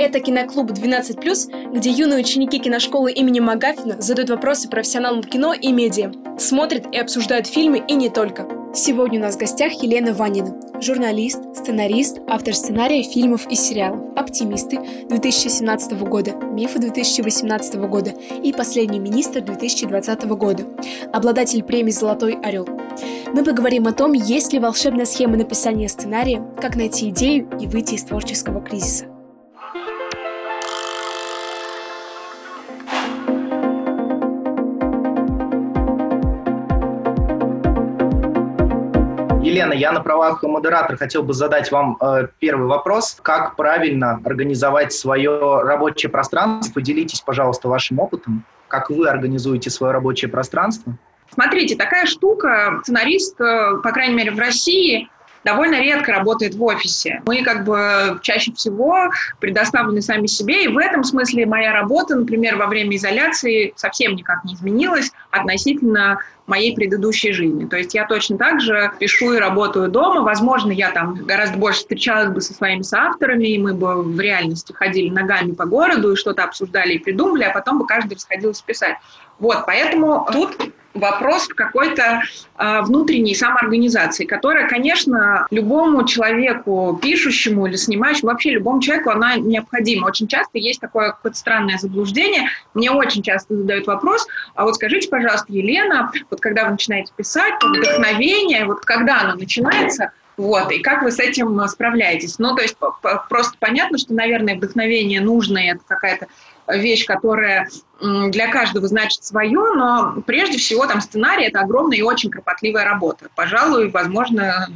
Это киноклуб 12+, где юные ученики киношколы имени Магафина задают вопросы профессионалам кино и медиа, смотрят и обсуждают фильмы и не только. Сегодня у нас в гостях Елена Ванина, журналист, сценарист, автор сценария фильмов и сериалов «Оптимисты» 2017 года, «Мифы» 2018 года и «Последний министр» 2020 года, обладатель премии «Золотой орел». Мы поговорим о том, есть ли волшебная схема написания сценария, как найти идею и выйти из творческого кризиса. Елена, я на правах модератора хотел бы задать вам э, первый вопрос. Как правильно организовать свое рабочее пространство? Поделитесь, пожалуйста, вашим опытом. Как вы организуете свое рабочее пространство? Смотрите, такая штука, сценарист, э, по крайней мере, в России – довольно редко работает в офисе. Мы как бы чаще всего предоставлены сами себе, и в этом смысле моя работа, например, во время изоляции совсем никак не изменилась относительно моей предыдущей жизни. То есть я точно так же пишу и работаю дома. Возможно, я там гораздо больше встречалась бы со своими соавторами, и мы бы в реальности ходили ногами по городу и что-то обсуждали и придумывали, а потом бы каждый расходился писать. Вот, поэтому тут вопрос какой-то э, внутренней самоорганизации, которая, конечно, любому человеку, пишущему или снимающему, вообще любому человеку, она необходима. Очень часто есть такое какое-то странное заблуждение. Мне очень часто задают вопрос, а вот скажите, пожалуйста, Елена, вот когда вы начинаете писать, вдохновение, вот когда оно начинается, вот, и как вы с этим справляетесь? Ну, то есть просто понятно, что, наверное, вдохновение нужно, и это какая-то вещь, которая для каждого значит свое, но прежде всего там сценарий – это огромная и очень кропотливая работа. Пожалуй, возможно,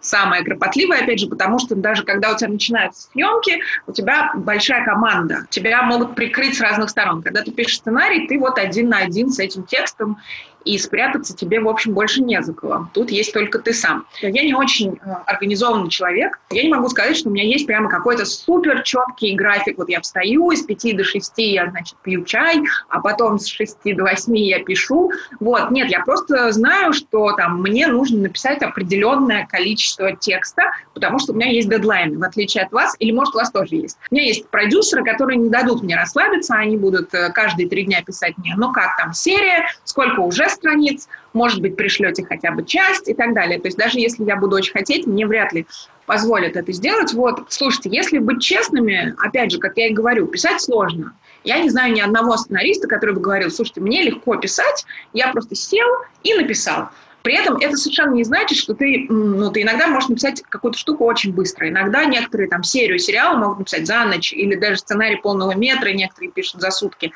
самая кропотливая, опять же, потому что даже когда у тебя начинаются съемки, у тебя большая команда, тебя могут прикрыть с разных сторон. Когда ты пишешь сценарий, ты вот один на один с этим текстом, и спрятаться тебе, в общем, больше не за кого. Тут есть только ты сам. Я не очень э, организованный человек. Я не могу сказать, что у меня есть прямо какой-то супер четкий график. Вот я встаю, из 5 до 6 я, значит, пью чай, а потом с 6 до 8 я пишу. Вот, нет, я просто знаю, что там мне нужно написать определенное количество текста, потому что у меня есть дедлайн, в отличие от вас, или, может, у вас тоже есть. У меня есть продюсеры, которые не дадут мне расслабиться, они будут э, каждые три дня писать мне, ну как там серия, сколько уже страниц, может быть, пришлете хотя бы часть и так далее. То есть даже если я буду очень хотеть, мне вряд ли позволят это сделать. Вот, слушайте, если быть честными, опять же, как я и говорю, писать сложно. Я не знаю ни одного сценариста, который бы говорил, слушайте, мне легко писать, я просто сел и написал. При этом это совершенно не значит, что ты, ну, ты иногда можешь написать какую-то штуку очень быстро. Иногда некоторые там серию сериала могут написать за ночь, или даже сценарий полного метра некоторые пишут за сутки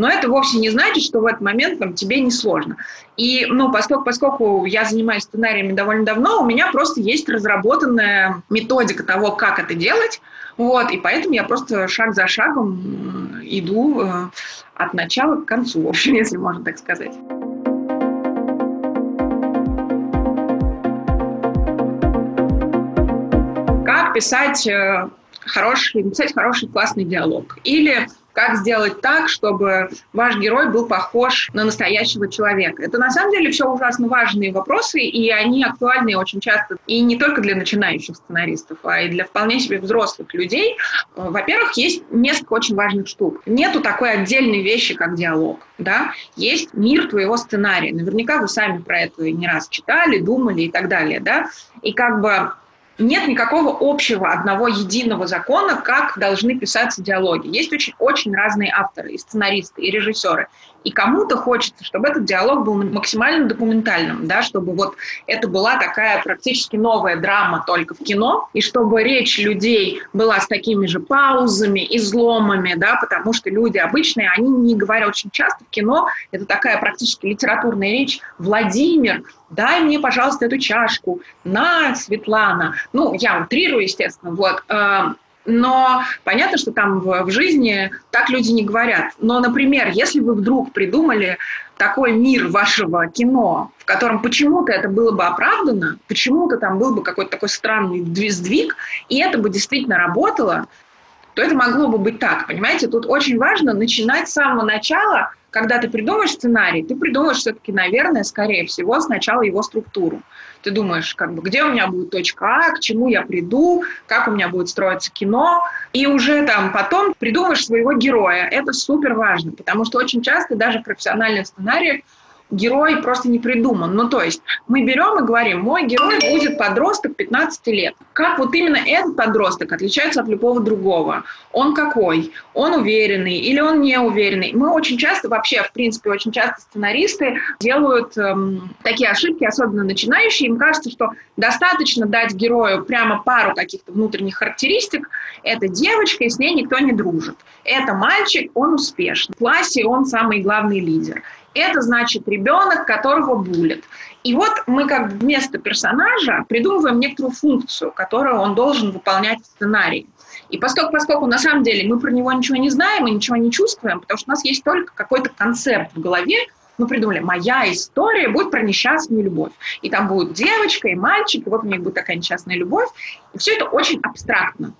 но это вовсе не значит, что в этот момент там, тебе не сложно. И, ну, поскольку, поскольку я занимаюсь сценариями довольно давно, у меня просто есть разработанная методика того, как это делать, вот, и поэтому я просто шаг за шагом иду э, от начала к концу, в общем, если можно так сказать. Как писать э, хороший, написать хороший классный диалог. Или как сделать так, чтобы ваш герой был похож на настоящего человека. Это на самом деле все ужасно важные вопросы, и они актуальны очень часто и не только для начинающих сценаристов, а и для вполне себе взрослых людей. Во-первых, есть несколько очень важных штук. Нету такой отдельной вещи, как диалог. Да? Есть мир твоего сценария. Наверняка вы сами про это не раз читали, думали и так далее. Да? И как бы нет никакого общего одного единого закона, как должны писаться диалоги. Есть очень, очень разные авторы, и сценаристы, и режиссеры. И кому-то хочется, чтобы этот диалог был максимально документальным, да, чтобы вот это была такая практически новая драма только в кино, и чтобы речь людей была с такими же паузами, изломами, да, потому что люди обычные, они не говорят очень часто в кино, это такая практически литературная речь. Владимир, дай мне, пожалуйста, эту чашку. На, Светлана. Ну, я утрирую, естественно, вот. Но понятно, что там в, в жизни так люди не говорят. Но, например, если вы вдруг придумали такой мир вашего кино, в котором почему-то это было бы оправдано, почему-то там был бы какой-то такой странный сдвиг, и это бы действительно работало, то это могло бы быть так, понимаете? Тут очень важно начинать с самого начала, когда ты придумаешь сценарий, ты придумаешь все-таки, наверное, скорее всего, сначала его структуру. Ты думаешь, как бы, где у меня будет точка А, к чему я приду, как у меня будет строиться кино, и уже там потом придумаешь своего героя. Это супер важно, потому что очень часто даже в профессиональных сценариях герой просто не придуман. Ну, то есть мы берем и говорим, мой герой будет подросток 15 лет. Как вот именно этот подросток отличается от любого другого? Он какой? Он уверенный или он не уверенный? Мы очень часто, вообще, в принципе, очень часто сценаристы делают эм, такие ошибки, особенно начинающие. Им кажется, что достаточно дать герою прямо пару каких-то внутренних характеристик. Это девочка, и с ней никто не дружит. Это мальчик, он успешный. В классе он самый главный лидер это значит ребенок, которого булят. И вот мы как вместо персонажа придумываем некоторую функцию, которую он должен выполнять в сценарии. И поскольку, поскольку на самом деле мы про него ничего не знаем и ничего не чувствуем, потому что у нас есть только какой-то концепт в голове, мы придумали, моя история будет про несчастную любовь. И там будет девочка и мальчик, и вот у них будет такая несчастная любовь. И все это очень абстрактно.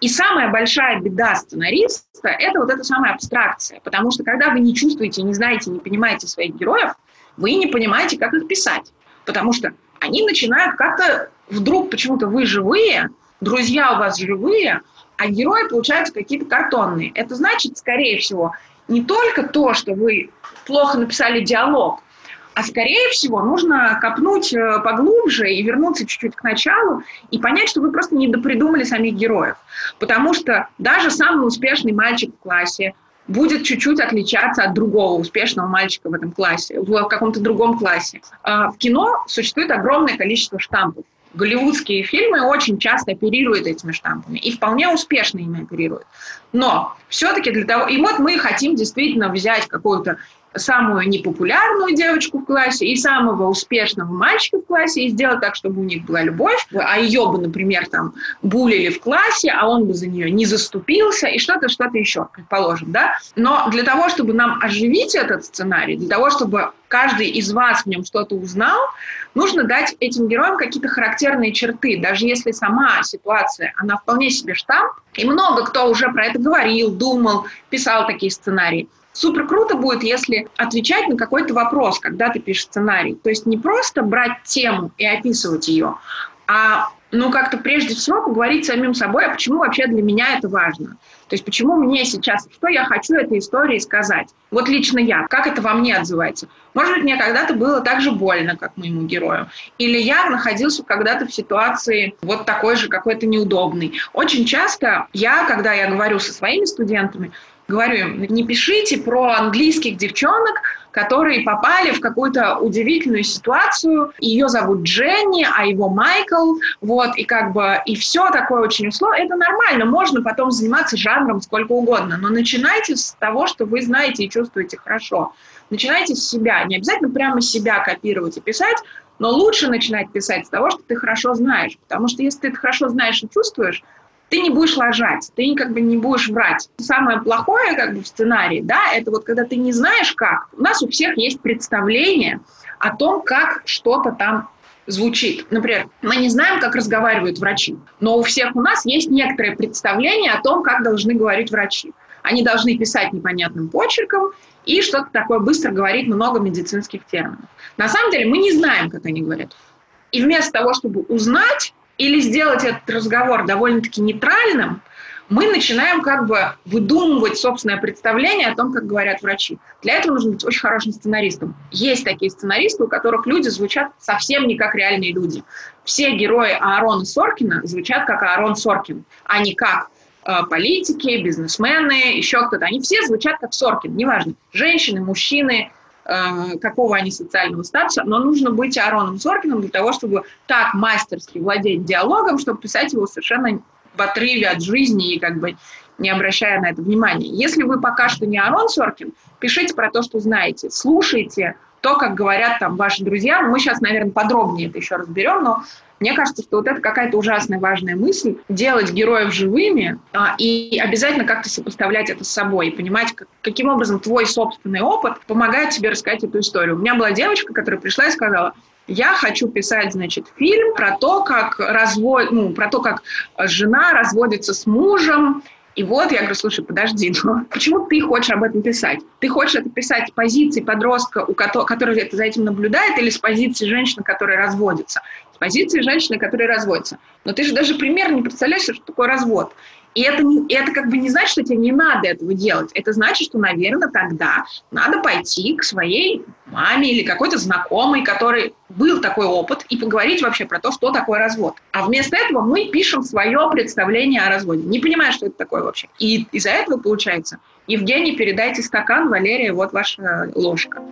И самая большая беда сценариста – это вот эта самая абстракция. Потому что когда вы не чувствуете, не знаете, не понимаете своих героев, вы не понимаете, как их писать. Потому что они начинают как-то вдруг почему-то вы живые, друзья у вас живые, а герои получаются какие-то картонные. Это значит, скорее всего, не только то, что вы плохо написали диалог, а скорее всего нужно копнуть э, поглубже и вернуться чуть-чуть к началу и понять, что вы просто не допридумали самих героев. Потому что даже самый успешный мальчик в классе будет чуть-чуть отличаться от другого успешного мальчика в этом классе, в каком-то другом классе. А в кино существует огромное количество штампов. Голливудские фильмы очень часто оперируют этими штампами и вполне успешно ими оперируют. Но все-таки для того... И вот мы хотим действительно взять какую-то самую непопулярную девочку в классе и самого успешного мальчика в классе и сделать так, чтобы у них была любовь, а ее бы, например, там булили в классе, а он бы за нее не заступился и что-то, что-то еще, предположим, да. Но для того, чтобы нам оживить этот сценарий, для того, чтобы каждый из вас в нем что-то узнал, нужно дать этим героям какие-то характерные черты, даже если сама ситуация, она вполне себе штамп, и много кто уже про это говорил, думал, писал такие сценарии. Супер круто будет, если отвечать на какой-то вопрос, когда ты пишешь сценарий. То есть не просто брать тему и описывать ее, а ну, как-то прежде всего поговорить с самим собой, а почему вообще для меня это важно. То есть почему мне сейчас, что я хочу этой истории сказать. Вот лично я, как это во мне отзывается. Может быть, мне когда-то было так же больно, как моему герою. Или я находился когда-то в ситуации вот такой же, какой-то неудобный. Очень часто я, когда я говорю со своими студентами, говорю им, не пишите про английских девчонок, которые попали в какую-то удивительную ситуацию. Ее зовут Дженни, а его Майкл. Вот, и как бы, и все такое очень условно. Это нормально, можно потом заниматься жанром сколько угодно, но начинайте с того, что вы знаете и чувствуете хорошо. Начинайте с себя. Не обязательно прямо себя копировать и писать, но лучше начинать писать с того, что ты хорошо знаешь. Потому что если ты это хорошо знаешь и чувствуешь, ты не будешь ложать, ты как бы не будешь врать. Самое плохое как бы в сценарии, да, это вот когда ты не знаешь как. У нас у всех есть представление о том, как что-то там звучит. Например, мы не знаем, как разговаривают врачи, но у всех у нас есть некоторое представление о том, как должны говорить врачи. Они должны писать непонятным почерком и что-то такое быстро говорить, много медицинских терминов. На самом деле мы не знаем, как они говорят. И вместо того, чтобы узнать, или сделать этот разговор довольно-таки нейтральным, мы начинаем как бы выдумывать собственное представление о том, как говорят врачи. Для этого нужно быть очень хорошим сценаристом. Есть такие сценаристы, у которых люди звучат совсем не как реальные люди. Все герои Аарона Соркина звучат как Аарон Соркин, а не как э, политики, бизнесмены, еще кто-то. Они все звучат как Соркин, неважно. Женщины, мужчины, какого они социального статуса, но нужно быть Аароном Соркиным для того, чтобы так мастерски владеть диалогом, чтобы писать его совершенно в отрыве от жизни и как бы не обращая на это внимания. Если вы пока что не Арон Соркин, пишите про то, что знаете, слушайте то, как говорят там ваши друзья. Мы сейчас, наверное, подробнее это еще разберем, но мне кажется, что вот это какая-то ужасная важная мысль, делать героев живыми а, и обязательно как-то сопоставлять это с собой, и понимать, как, каким образом твой собственный опыт помогает тебе рассказать эту историю. У меня была девочка, которая пришла и сказала, я хочу писать, значит, фильм про то, как развод, ну, про то, как жена разводится с мужем, И вот я говорю, слушай, подожди, ну почему ты хочешь об этом писать? Ты хочешь это писать с позиции подростка, у которого, который это за этим наблюдает, или с позиции женщины, которая разводится? С позиции женщины, которая разводится. Но ты же даже примерно не представляешь, что такое развод. И это, не, и это как бы не значит, что тебе не надо этого делать. Это значит, что, наверное, тогда надо пойти к своей маме или какой-то знакомой, который был такой опыт, и поговорить вообще про то, что такое развод. А вместо этого мы пишем свое представление о разводе, не понимая, что это такое вообще. И из-за этого получается, Евгений, передайте стакан, Валерия, вот ваша ложка.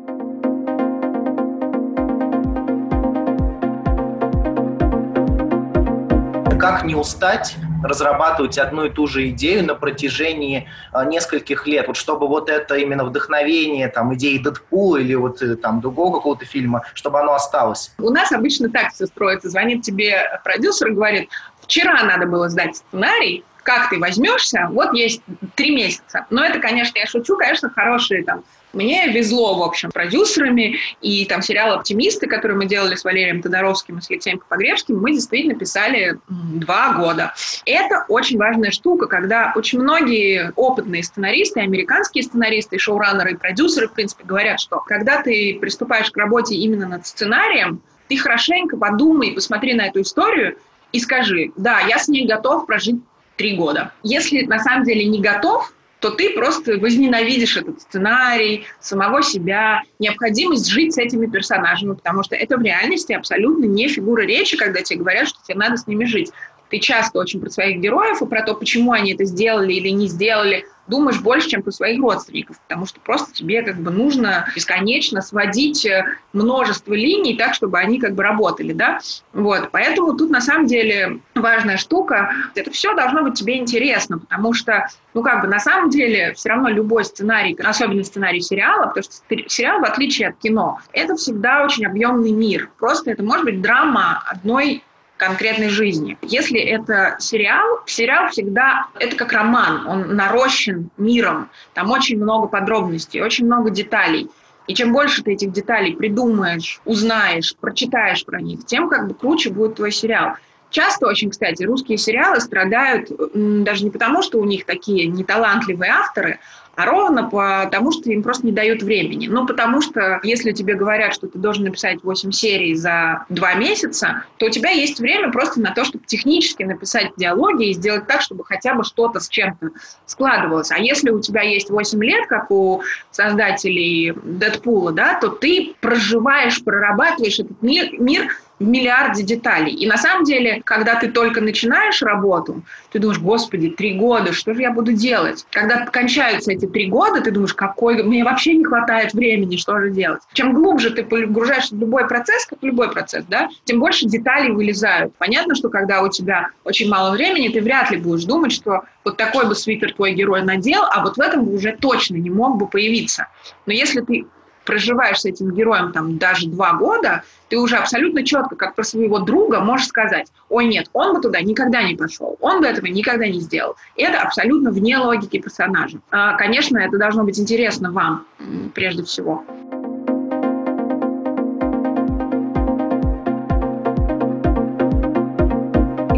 Как не устать разрабатывать одну и ту же идею на протяжении а, нескольких лет, вот чтобы вот это именно вдохновение, там, идеи Дэдпула или вот э, там другого какого-то фильма, чтобы оно осталось? У нас обычно так все строится. Звонит тебе продюсер и говорит, вчера надо было сдать сценарий, как ты возьмешься, вот есть три месяца. Но это, конечно, я шучу, конечно, хорошие там мне везло, в общем, продюсерами, и там сериал «Оптимисты», который мы делали с Валерием Тодоровским и с Алексеем Погребским, мы действительно писали два года. Это очень важная штука, когда очень многие опытные сценаристы, американские сценаристы, шоураннеры, и продюсеры, в принципе, говорят, что когда ты приступаешь к работе именно над сценарием, ты хорошенько подумай, посмотри на эту историю и скажи, да, я с ней готов прожить три года. Если на самом деле не готов, то ты просто возненавидишь этот сценарий, самого себя, необходимость жить с этими персонажами, потому что это в реальности абсолютно не фигура речи, когда тебе говорят, что тебе надо с ними жить. Ты часто очень про своих героев и про то, почему они это сделали или не сделали, думаешь больше, чем про своих родственников, потому что просто тебе как бы нужно бесконечно сводить э, множество линий так, чтобы они как бы работали, да, вот, поэтому тут на самом деле важная штука, это все должно быть тебе интересно, потому что, ну как бы на самом деле все равно любой сценарий, особенно сценарий сериала, потому что сериал, в отличие от кино, это всегда очень объемный мир, просто это может быть драма одной конкретной жизни. Если это сериал, сериал всегда, это как роман, он нарощен миром, там очень много подробностей, очень много деталей. И чем больше ты этих деталей придумаешь, узнаешь, прочитаешь про них, тем как бы круче будет твой сериал. Часто очень, кстати, русские сериалы страдают даже не потому, что у них такие неталантливые авторы, а ровно потому, что им просто не дают времени. Ну, потому что если тебе говорят, что ты должен написать 8 серий за 2 месяца, то у тебя есть время просто на то, чтобы технически написать диалоги и сделать так, чтобы хотя бы что-то с чем-то складывалось. А если у тебя есть 8 лет, как у создателей Дэдпула, да, то ты проживаешь, прорабатываешь этот мир, мир в миллиарде деталей. И на самом деле, когда ты только начинаешь работу, ты думаешь, господи, три года, что же я буду делать? Когда кончаются эти три года, ты думаешь, какой, мне вообще не хватает времени, что же делать? Чем глубже ты погружаешься в любой процесс, как любой процесс, да, тем больше деталей вылезают. Понятно, что когда у тебя очень мало времени, ты вряд ли будешь думать, что вот такой бы свитер твой герой надел, а вот в этом бы уже точно не мог бы появиться. Но если ты проживаешь с этим героем там даже два года, ты уже абсолютно четко, как про своего друга, можешь сказать, ой, нет, он бы туда никогда не пошел, он бы этого никогда не сделал. Это абсолютно вне логики персонажа. А, конечно, это должно быть интересно вам прежде всего.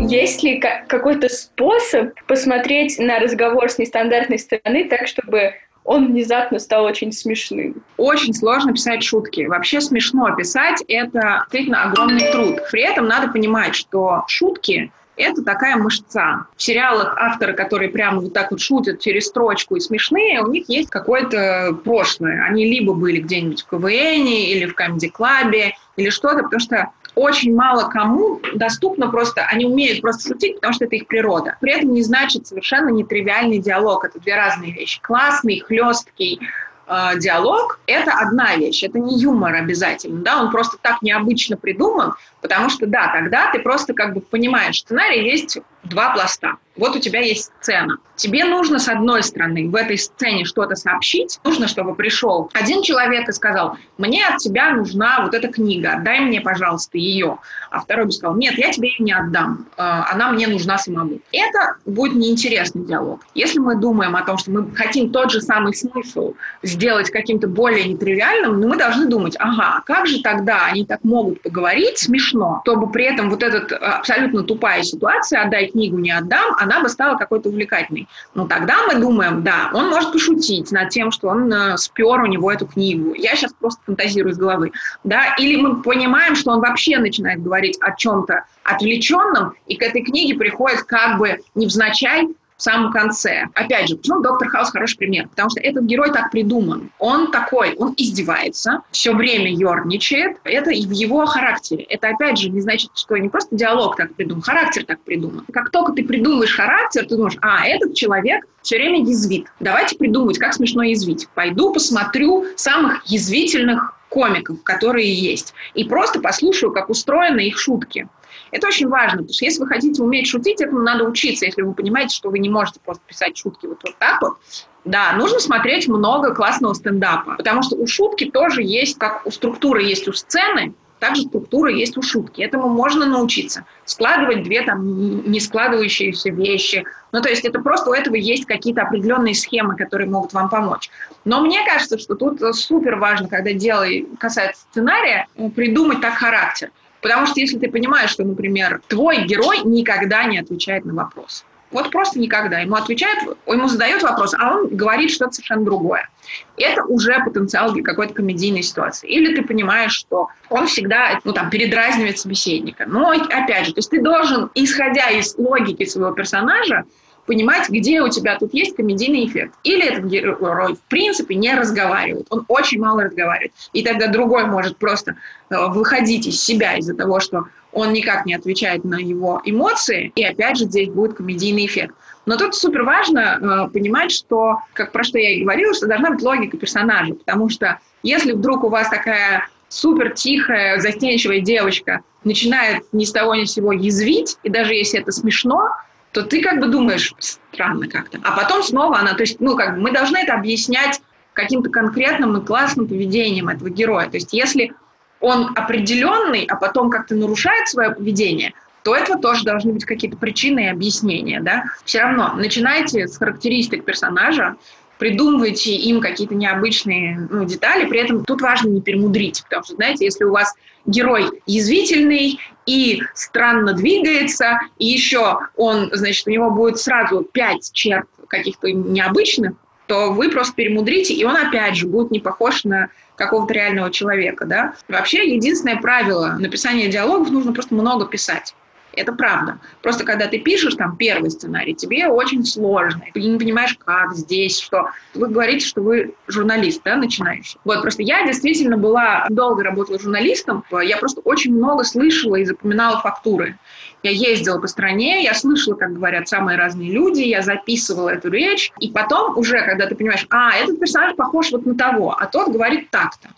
Есть ли какой-то способ посмотреть на разговор с нестандартной стороны так, чтобы он внезапно стал очень смешным. Очень сложно писать шутки. Вообще смешно писать — это действительно огромный труд. При этом надо понимать, что шутки это такая мышца. В сериалах авторы, которые прямо вот так вот шутят через строчку и смешные, у них есть какое-то прошлое. Они либо были где-нибудь в КВН или в комедий-клабе, или что-то, потому что очень мало кому доступно просто, они умеют просто шутить, потому что это их природа. При этом не значит совершенно нетривиальный диалог. Это две разные вещи. Классный, хлесткий, э, диалог – это одна вещь, это не юмор обязательно, да, он просто так необычно придуман, потому что, да, тогда ты просто как бы понимаешь, сценарий есть два пласта. Вот у тебя есть сцена. Тебе нужно, с одной стороны, в этой сцене что-то сообщить. Нужно, чтобы пришел один человек и сказал, мне от тебя нужна вот эта книга, отдай мне, пожалуйста, ее. А второй бы сказал, нет, я тебе ее не отдам, э, она мне нужна самому. Это будет неинтересный диалог. Если мы думаем о том, что мы хотим тот же самый смысл сделать каким-то более нетривиальным, ну, мы должны думать, ага, как же тогда они так могут поговорить смешно, чтобы при этом вот эта абсолютно тупая ситуация, отдай книгу не отдам, она бы стала какой-то увлекательной. Но тогда мы думаем, да, он может пошутить над тем, что он э, спер у него эту книгу. Я сейчас просто фантазирую из головы. Да? Или мы понимаем, что он вообще начинает говорить о чем-то отвлеченном, и к этой книге приходит как бы невзначай в самом конце. Опять же, почему Доктор Хаус хороший пример? Потому что этот герой так придуман. Он такой, он издевается, все время ерничает. Это в его характере. Это, опять же, не значит, что не просто диалог так придуман, характер так придуман. Как только ты придумаешь характер, ты думаешь, а, этот человек все время язвит. Давайте придумать, как смешно язвить. Пойду посмотрю самых язвительных комиков, которые есть, и просто послушаю, как устроены их шутки. Это очень важно, потому что если вы хотите уметь шутить, этому надо учиться, если вы понимаете, что вы не можете просто писать шутки вот, вот так вот. Да, нужно смотреть много классного стендапа, потому что у шутки тоже есть, как у структуры есть у сцены, также структура есть у шутки. Этому можно научиться. Складывать две там не складывающиеся вещи. Ну, то есть это просто у этого есть какие-то определенные схемы, которые могут вам помочь. Но мне кажется, что тут супер важно, когда дело касается сценария, придумать так характер. Потому что если ты понимаешь, что, например, твой герой никогда не отвечает на вопрос. Вот просто никогда. Ему отвечают, ему задают вопрос, а он говорит что-то совершенно другое. Это уже потенциал какой-то комедийной ситуации. Или ты понимаешь, что он всегда ну, там, передразнивает собеседника. Но, опять же, то есть ты должен, исходя из логики своего персонажа, понимать, где у тебя тут есть комедийный эффект. Или этот герой в принципе не разговаривает, он очень мало разговаривает. И тогда другой может просто э, выходить из себя из-за того, что он никак не отвечает на его эмоции, и опять же здесь будет комедийный эффект. Но тут супер важно э, понимать, что, как про что я и говорила, что должна быть логика персонажа, потому что если вдруг у вас такая супер тихая, застенчивая девочка начинает ни с того ни с сего язвить, и даже если это смешно, то ты как бы думаешь, странно как-то. А потом снова она, то есть, ну, как бы мы должны это объяснять каким-то конкретным и классным поведением этого героя. То есть, если он определенный, а потом как-то нарушает свое поведение, то этого тоже должны быть какие-то причины и объяснения, да. Все равно начинайте с характеристик персонажа, придумывайте им какие-то необычные ну, детали, при этом тут важно не перемудрить, потому что, знаете, если у вас герой язвительный и странно двигается, и еще он, значит, у него будет сразу пять черт каких-то необычных, то вы просто перемудрите, и он опять же будет не похож на какого-то реального человека, да. Вообще, единственное правило написания диалогов нужно просто много писать. Это правда. Просто когда ты пишешь там первый сценарий, тебе очень сложно. Ты не понимаешь, как здесь, что. Вы говорите, что вы журналист, да, начинающий. Вот, просто я действительно была, долго работала журналистом, я просто очень много слышала и запоминала фактуры. Я ездила по стране, я слышала, как говорят самые разные люди, я записывала эту речь, и потом уже, когда ты понимаешь, а, этот персонаж похож вот на того, а тот говорит так-то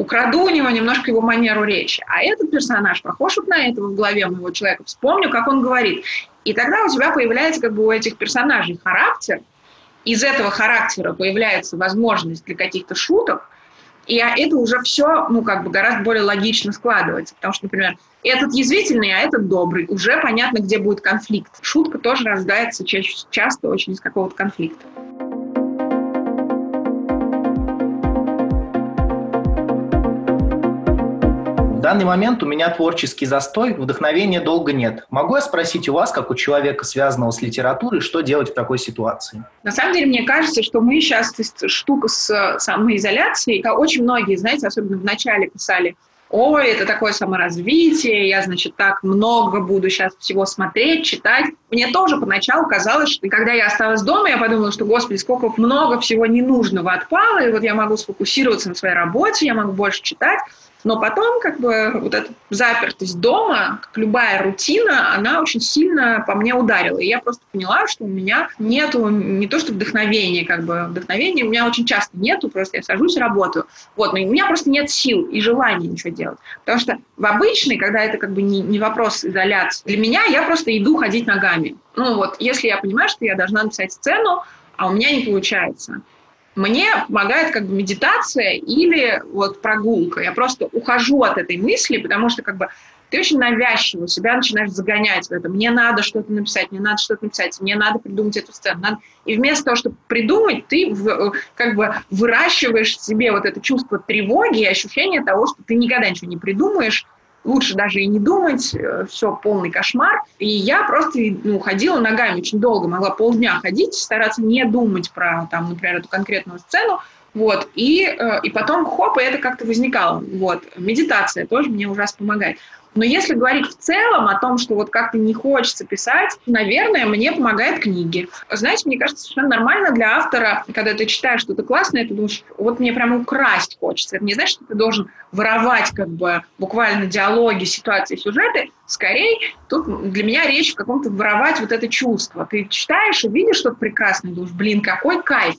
украду у него немножко его манеру речи. А этот персонаж похож вот на этого в голове моего человека. Вспомню, как он говорит. И тогда у тебя появляется как бы у этих персонажей характер. Из этого характера появляется возможность для каких-то шуток. И это уже все, ну, как бы гораздо более логично складывается. Потому что, например, этот язвительный, а этот добрый. Уже понятно, где будет конфликт. Шутка тоже рождается чаще, часто очень из какого-то конфликта. Данный момент у меня творческий застой, вдохновения долго нет. Могу я спросить у вас, как у человека, связанного с литературой, что делать в такой ситуации? На самом деле, мне кажется, что мы сейчас, штука с самоизоляцией, очень многие, знаете, особенно в начале писали, ой, это такое саморазвитие, я, значит, так много буду сейчас всего смотреть, читать. Мне тоже поначалу казалось, что когда я осталась дома, я подумала, что, господи, сколько много всего ненужного отпало, и вот я могу сфокусироваться на своей работе, я могу больше читать. Но потом, как бы, вот эта запертость дома, как любая рутина, она очень сильно по мне ударила. И я просто поняла, что у меня нету не то что вдохновения, как бы вдохновения у меня очень часто нету, просто я сажусь работаю. Вот, но у меня просто нет сил и желания ничего делать. Потому что в обычной, когда это как бы не, не вопрос изоляции, для меня я просто иду ходить ногами. Ну вот, если я понимаю, что я должна написать сцену, а у меня не получается, мне помогает как бы медитация или вот прогулка. Я просто ухожу от этой мысли, потому что как бы ты очень навязчиво себя начинаешь загонять в это. Мне надо что-то написать, мне надо что-то написать, мне надо придумать эту сцену. Надо... И вместо того, чтобы придумать, ты в, как бы выращиваешь в себе вот это чувство тревоги и ощущение того, что ты никогда ничего не придумаешь, лучше даже и не думать, э, все полный кошмар. И я просто ну, ходила ногами очень долго, могла полдня ходить, стараться не думать про, там, например, эту конкретную сцену, вот, и, э, и потом хоп, и это как-то возникало. Вот, медитация тоже мне ужасно помогает. Но если говорить в целом о том, что вот как-то не хочется писать, наверное, мне помогают книги. Знаете, мне кажется, совершенно нормально для автора, когда ты читаешь что-то классное, ты думаешь, вот мне прямо украсть хочется. Это не значит, что ты должен воровать как бы буквально диалоги, ситуации, сюжеты. Скорее, тут для меня речь в каком-то воровать вот это чувство. Ты читаешь и видишь что-то прекрасное, думаешь, блин, какой кайф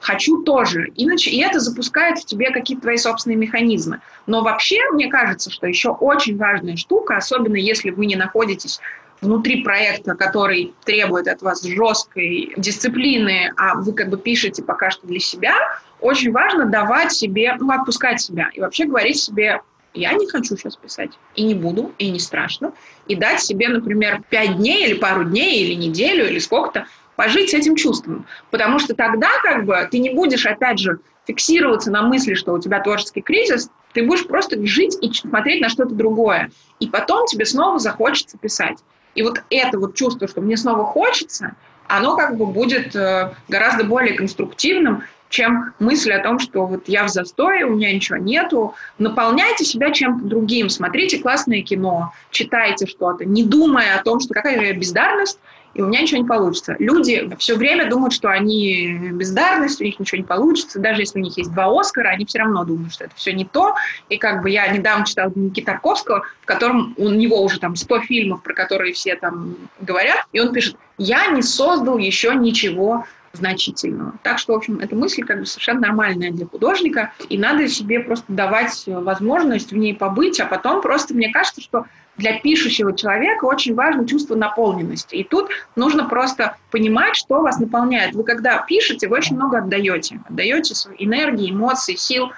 хочу тоже. Иначе, и это запускает в тебе какие-то твои собственные механизмы. Но вообще, мне кажется, что еще очень важная штука, особенно если вы не находитесь внутри проекта, который требует от вас жесткой дисциплины, а вы как бы пишете пока что для себя, очень важно давать себе, ну, отпускать себя и вообще говорить себе, я не хочу сейчас писать, и не буду, и не страшно, и дать себе, например, пять дней или пару дней, или неделю, или сколько-то, пожить с этим чувством. Потому что тогда как бы ты не будешь, опять же, фиксироваться на мысли, что у тебя творческий кризис, ты будешь просто жить и смотреть на что-то другое. И потом тебе снова захочется писать. И вот это вот чувство, что мне снова хочется, оно как бы будет э, гораздо более конструктивным, чем мысль о том, что вот я в застое, у меня ничего нету. Наполняйте себя чем-то другим, смотрите классное кино, читайте что-то, не думая о том, что какая бездарность, и у меня ничего не получится. Люди все время думают, что они бездарность, у них ничего не получится. Даже если у них есть два Оскара, они все равно думают, что это все не то. И как бы я недавно читала Дневники Тарковского, в котором у него уже там 100 фильмов, про которые все там говорят, и он пишет, я не создал еще ничего значительного. Так что, в общем, эта мысль как бы совершенно нормальная для художника, и надо себе просто давать возможность в ней побыть, а потом просто, мне кажется, что для пишущего человека очень важно чувство наполненности. И тут нужно просто понимать, что вас наполняет. Вы когда пишете, вы очень много отдаете. Отдаете свои энергии, эмоции, сил.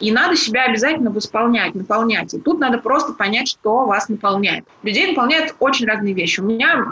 И надо себя обязательно восполнять, наполнять. И тут надо просто понять, что вас наполняет. Людей наполняют очень разные вещи. У меня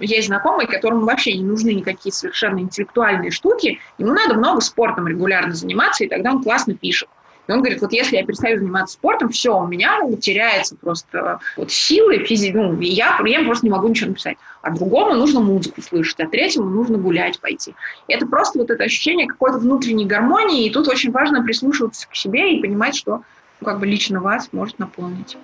есть знакомый, которому вообще не нужны никакие совершенно интеллектуальные штуки. Ему надо много спортом регулярно заниматься, и тогда он классно пишет. И он говорит, вот если я перестаю заниматься спортом, все, у меня теряется просто вот силы, физи... ну, я, я просто не могу ничего написать. А другому нужно музыку слышать, а третьему нужно гулять пойти. И это просто вот это ощущение какой-то внутренней гармонии, и тут очень важно прислушиваться к себе и понимать, что ну, как бы лично вас может наполнить.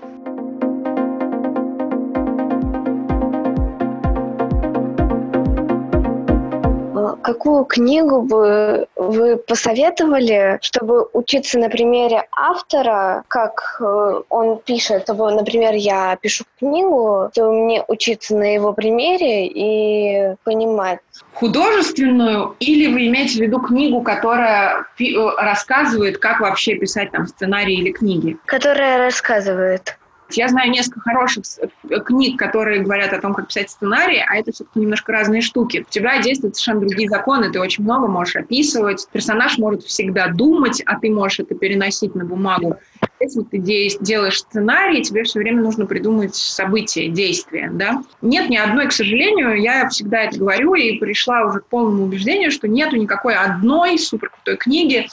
Какую книгу бы вы посоветовали, чтобы учиться на примере автора, как э, он пишет, чтобы, например, я пишу книгу, то мне учиться на его примере и понимать. Художественную или вы имеете в виду книгу, которая э, рассказывает, как вообще писать там сценарий или книги? Которая рассказывает. Я знаю несколько хороших э, книг, которые говорят о том, как писать сценарий, а это все-таки немножко разные штуки. У тебя действуют совершенно другие законы, ты очень много можешь описывать. Персонаж может всегда думать, а ты можешь это переносить на бумагу. Если ты делаешь сценарий, тебе все время нужно придумать события, действия. Да? Нет ни одной, к сожалению, я всегда это говорю и пришла уже к полному убеждению, что нету никакой одной суперкрутой книги,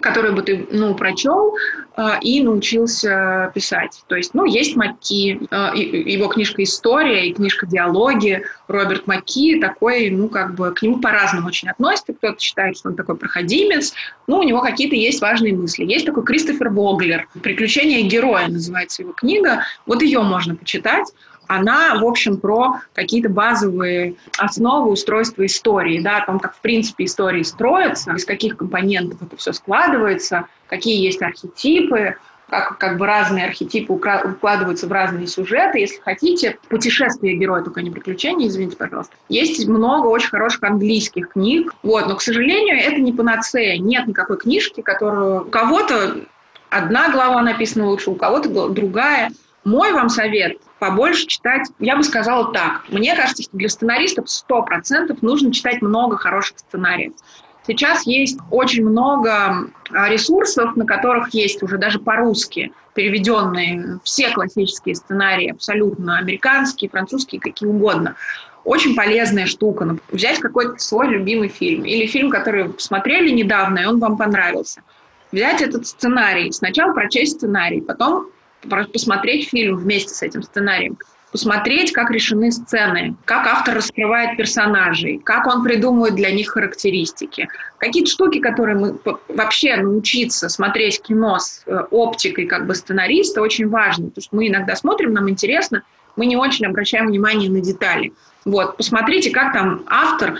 которую бы ты, ну, прочел э, и научился писать. То есть, ну, есть Макки, э, его книжка «История» и книжка «Диалоги». Роберт Макки такой, ну, как бы, к нему по-разному очень относится. Кто-то считает, что он такой проходимец. Ну, у него какие-то есть важные мысли. Есть такой Кристофер Воглер «Приключения героя» называется его книга. Вот ее можно почитать она, в общем, про какие-то базовые основы устройства истории, да, о том, как, в принципе, истории строятся, из каких компонентов это все складывается, какие есть архетипы, как, как бы разные архетипы укладываются в разные сюжеты. Если хотите, путешествие героя, только не приключения, извините, пожалуйста. Есть много очень хороших английских книг, вот, но, к сожалению, это не панацея. Нет никакой книжки, которую у кого-то одна глава написана лучше, у кого-то другая. Мой вам совет – побольше читать. Я бы сказала так. Мне кажется, что для сценаристов 100% нужно читать много хороших сценариев. Сейчас есть очень много а, ресурсов, на которых есть уже даже по-русски переведенные все классические сценарии, абсолютно американские, французские, какие угодно. Очень полезная штука. Взять какой-то свой любимый фильм или фильм, который посмотрели недавно, и он вам понравился. Взять этот сценарий, сначала прочесть сценарий, потом посмотреть фильм вместе с этим сценарием, посмотреть, как решены сцены, как автор раскрывает персонажей, как он придумывает для них характеристики. Какие-то штуки, которые мы вообще научиться смотреть кино с э, оптикой как бы сценариста очень важно, потому что мы иногда смотрим, нам интересно, мы не очень обращаем внимание на детали. Вот, посмотрите, как там автор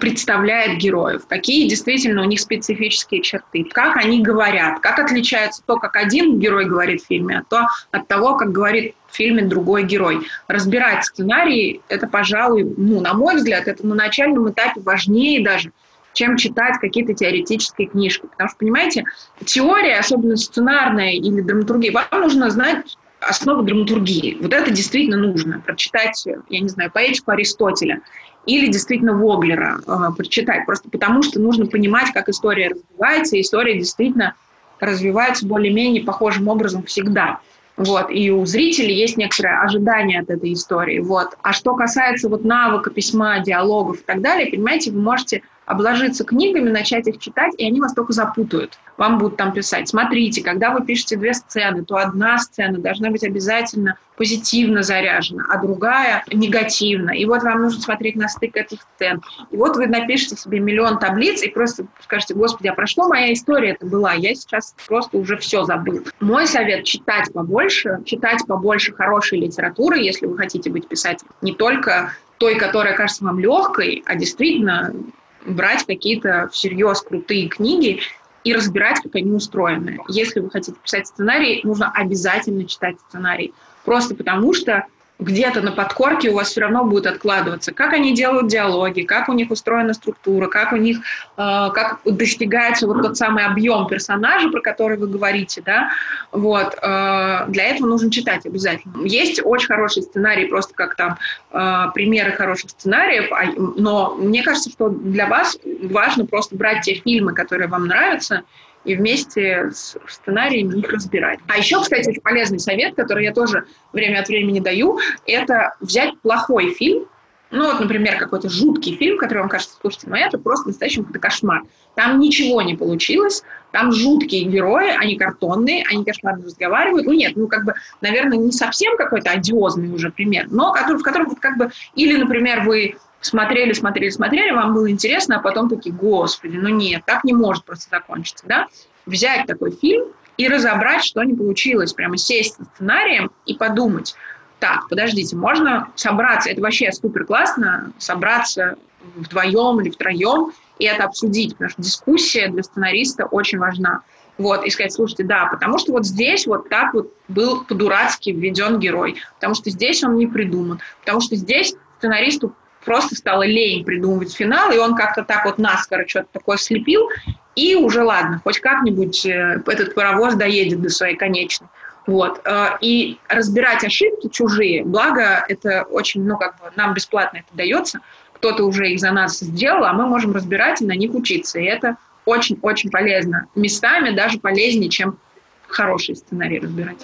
представляет героев, какие действительно у них специфические черты, как они говорят, как отличается то, как один герой говорит в фильме, от, то, от того, как говорит в фильме другой герой. Разбирать сценарий, это, пожалуй, ну, на мой взгляд, это на начальном этапе важнее даже, чем читать какие-то теоретические книжки. Потому что, понимаете, теория, особенно сценарная или драматургия, вам нужно знать основы драматургии. Вот это действительно нужно. Прочитать, я не знаю, поэтику Аристотеля или действительно Воглера э, прочитать, просто потому что нужно понимать, как история развивается, и история действительно развивается более-менее похожим образом всегда. Вот, и у зрителей есть некоторое ожидание от этой истории. Вот. А что касается вот навыка письма, диалогов и так далее, понимаете, вы можете обложиться книгами, начать их читать, и они вас только запутают. Вам будут там писать, смотрите, когда вы пишете две сцены, то одна сцена должна быть обязательно позитивно заряжена, а другая негативно. И вот вам нужно смотреть на стык этих сцен. И вот вы напишите себе миллион таблиц и просто скажете, господи, а про что моя история это была? Я сейчас просто уже все забыл. Мой совет – читать побольше, читать побольше хорошей литературы, если вы хотите быть писателем. Не только той, которая кажется вам легкой, а действительно брать какие-то всерьез крутые книги и разбирать, как они устроены. Если вы хотите писать сценарий, нужно обязательно читать сценарий. Просто потому что где-то на подкорке у вас все равно будет откладываться, как они делают диалоги, как у них устроена структура, как у них, э, как достигается вот тот самый объем персонажа, про который вы говорите, да, вот, э, для этого нужно читать обязательно. Есть очень хороший сценарий, просто как там э, примеры хороших сценариев, а, но мне кажется, что для вас важно просто брать те фильмы, которые вам нравятся, и вместе с сценариями их разбирать. А еще, кстати, полезный совет, который я тоже время от времени даю, это взять плохой фильм, ну вот, например, какой-то жуткий фильм, который вам кажется, слушайте, ну это просто настоящий какой-то кошмар. Там ничего не получилось, там жуткие герои, они картонные, они кошмарно разговаривают. Ну нет, ну как бы, наверное, не совсем какой-то одиозный уже пример, но который, в котором вот как бы, или, например, вы смотрели, смотрели, смотрели, вам было интересно, а потом такие, господи, ну нет, так не может просто закончиться, да? Взять такой фильм и разобрать, что не получилось, прямо сесть над сценарием и подумать, так, подождите, можно собраться, это вообще супер классно, собраться вдвоем или втроем и это обсудить, потому что дискуссия для сценариста очень важна. Вот, и сказать, слушайте, да, потому что вот здесь вот так вот был по-дурацки введен герой, потому что здесь он не придуман, потому что здесь сценаристу просто стало лень придумывать финал, и он как-то так вот наскоро что-то такое слепил, и уже ладно, хоть как-нибудь э, этот паровоз доедет до своей конечной. Вот. Э, и разбирать ошибки чужие, благо это очень, ну, как бы нам бесплатно это дается, кто-то уже их за нас сделал, а мы можем разбирать и на них учиться. И это очень-очень полезно. Местами даже полезнее, чем хороший сценарий разбирать.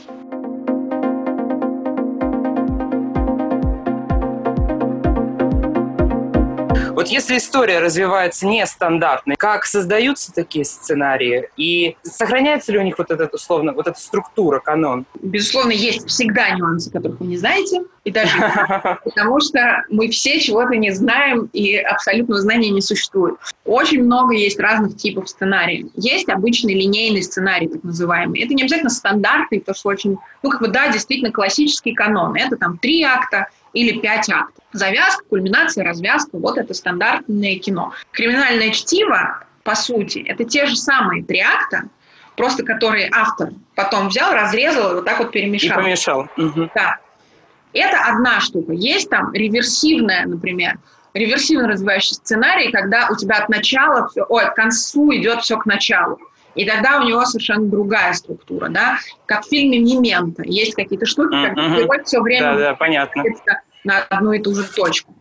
Вот если история развивается нестандартно, как создаются такие сценарии и сохраняется ли у них вот этот условно, вот эта структура, канон? Безусловно, есть всегда нюансы, которых вы не знаете, и даже потому что мы все чего-то не знаем, и абсолютного знания не существует. Очень много есть разных типов сценариев. Есть обычный линейный сценарий, так называемый. Это не обязательно стандартный, потому что очень, ну, как бы, да, действительно классический канон. Это там три акта, или пять актов. Завязка, кульминация, развязка – вот это стандартное кино. Криминальное чтиво, по сути, это те же самые три акта, просто которые автор потом взял, разрезал и вот так вот перемешал. И помешал. Угу. Да. Это одна штука. Есть там реверсивная, например, реверсивно развивающий сценарий, когда у тебя от начала все, ой, к концу идет все к началу. И тогда у него совершенно другая структура, да, как в фильме «Мементо». Есть какие-то штуки, mm-hmm. когда герой все время да, да, понятно. на одну и ту же точку.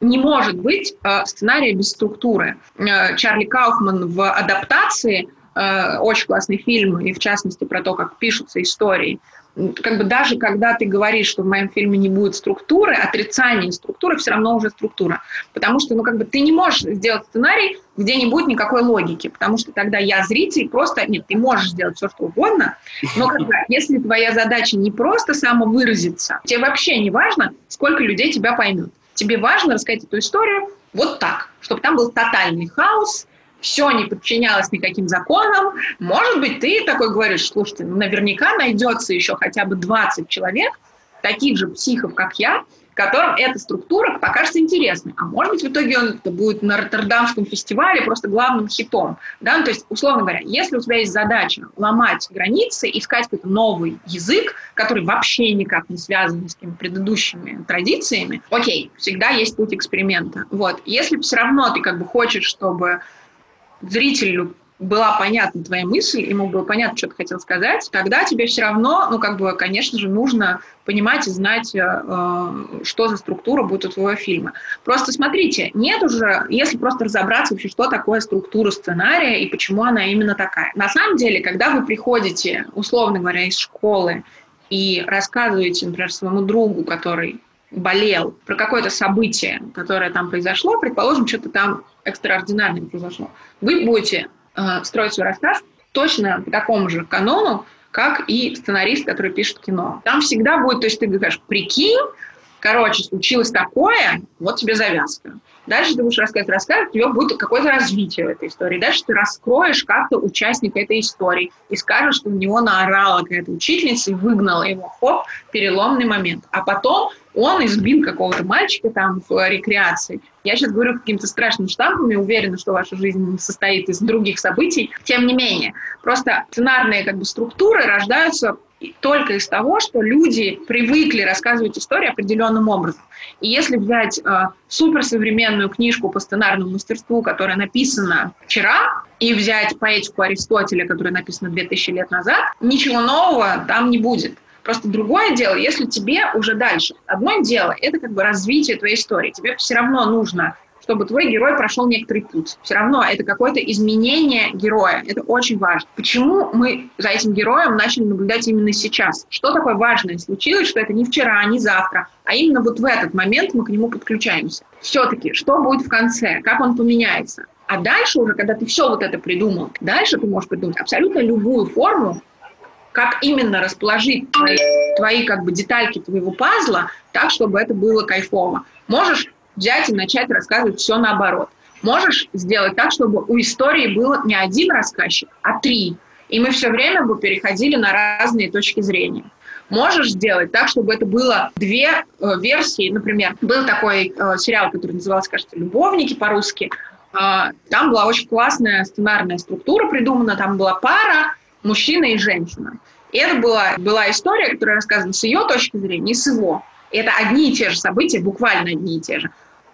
Не может быть э, сценария без структуры. Э, Чарли Кауфман в адаптации, э, очень классный фильм, и в частности про то, как пишутся истории, как бы даже когда ты говоришь, что в моем фильме не будет структуры, отрицание структуры все равно уже структура. Потому что, ну, как бы ты не можешь сделать сценарий, где не будет никакой логики, потому что тогда я зритель просто... Нет, ты можешь сделать все, что угодно, но бы, если твоя задача не просто самовыразиться, тебе вообще не важно, сколько людей тебя поймет. Тебе важно рассказать эту историю вот так, чтобы там был тотальный хаос, все не подчинялось никаким законам. Может быть, ты такой говоришь, слушайте, ну, наверняка найдется еще хотя бы 20 человек, таких же психов, как я, которым эта структура покажется интересной. А может быть, в итоге он будет на Роттердамском фестивале просто главным хитом. Да? Ну, то есть, условно говоря, если у тебя есть задача ломать границы, искать какой-то новый язык, который вообще никак не связан с какими предыдущими традициями, окей, всегда есть путь эксперимента. Вот. Если все равно ты как бы хочешь, чтобы зрителю была понятна твоя мысль, ему было понятно, что ты хотел сказать, тогда тебе все равно, ну, как бы, конечно же, нужно понимать и знать, э, что за структура будет у твоего фильма. Просто смотрите, нет уже, если просто разобраться вообще, что такое структура сценария и почему она именно такая. На самом деле, когда вы приходите, условно говоря, из школы и рассказываете, например, своему другу, который болел, про какое-то событие, которое там произошло, предположим, что-то там экстраординарное произошло, вы будете э, строить свой рассказ точно по такому же канону, как и сценарист, который пишет кино. Там всегда будет, то есть ты говоришь, прикинь, короче, случилось такое, вот тебе завязка. Дальше ты будешь рассказывать рассказ, у тебя будет какое-то развитие в этой истории. Дальше ты раскроешь как-то участника этой истории и скажешь, что у него наорала какая-то учительница и выгнала его. Хоп, переломный момент. А потом он избил какого-то мальчика там в рекреации. Я сейчас говорю какими-то страшными штампами, уверена, что ваша жизнь состоит из других событий. Тем не менее, просто сценарные как бы, структуры рождаются только из того, что люди привыкли рассказывать истории определенным образом. И если взять э, суперсовременную книжку по сценарному мастерству, которая написана вчера, и взять поэтику Аристотеля, которая написана 2000 лет назад, ничего нового там не будет. Просто другое дело, если тебе уже дальше. Одно дело – это как бы развитие твоей истории. Тебе все равно нужно чтобы твой герой прошел некоторый путь. Все равно это какое-то изменение героя. Это очень важно. Почему мы за этим героем начали наблюдать именно сейчас? Что такое важное случилось, что это не вчера, не завтра, а именно вот в этот момент мы к нему подключаемся. Все-таки, что будет в конце, как он поменяется? А дальше уже, когда ты все вот это придумал, дальше ты можешь придумать абсолютно любую форму, как именно расположить твои, твои как бы детальки твоего пазла так, чтобы это было кайфово. Можешь взять и начать рассказывать все наоборот. Можешь сделать так, чтобы у истории был не один рассказчик, а три. И мы все время бы переходили на разные точки зрения. Можешь сделать так, чтобы это было две э, версии. Например, был такой э, сериал, который назывался, кажется, «Любовники» по-русски. Э, там была очень классная сценарная структура придумана. Там была пара, мужчина и женщина. И это была, была история, которая рассказана с ее точки зрения и с его. И это одни и те же события, буквально одни и те же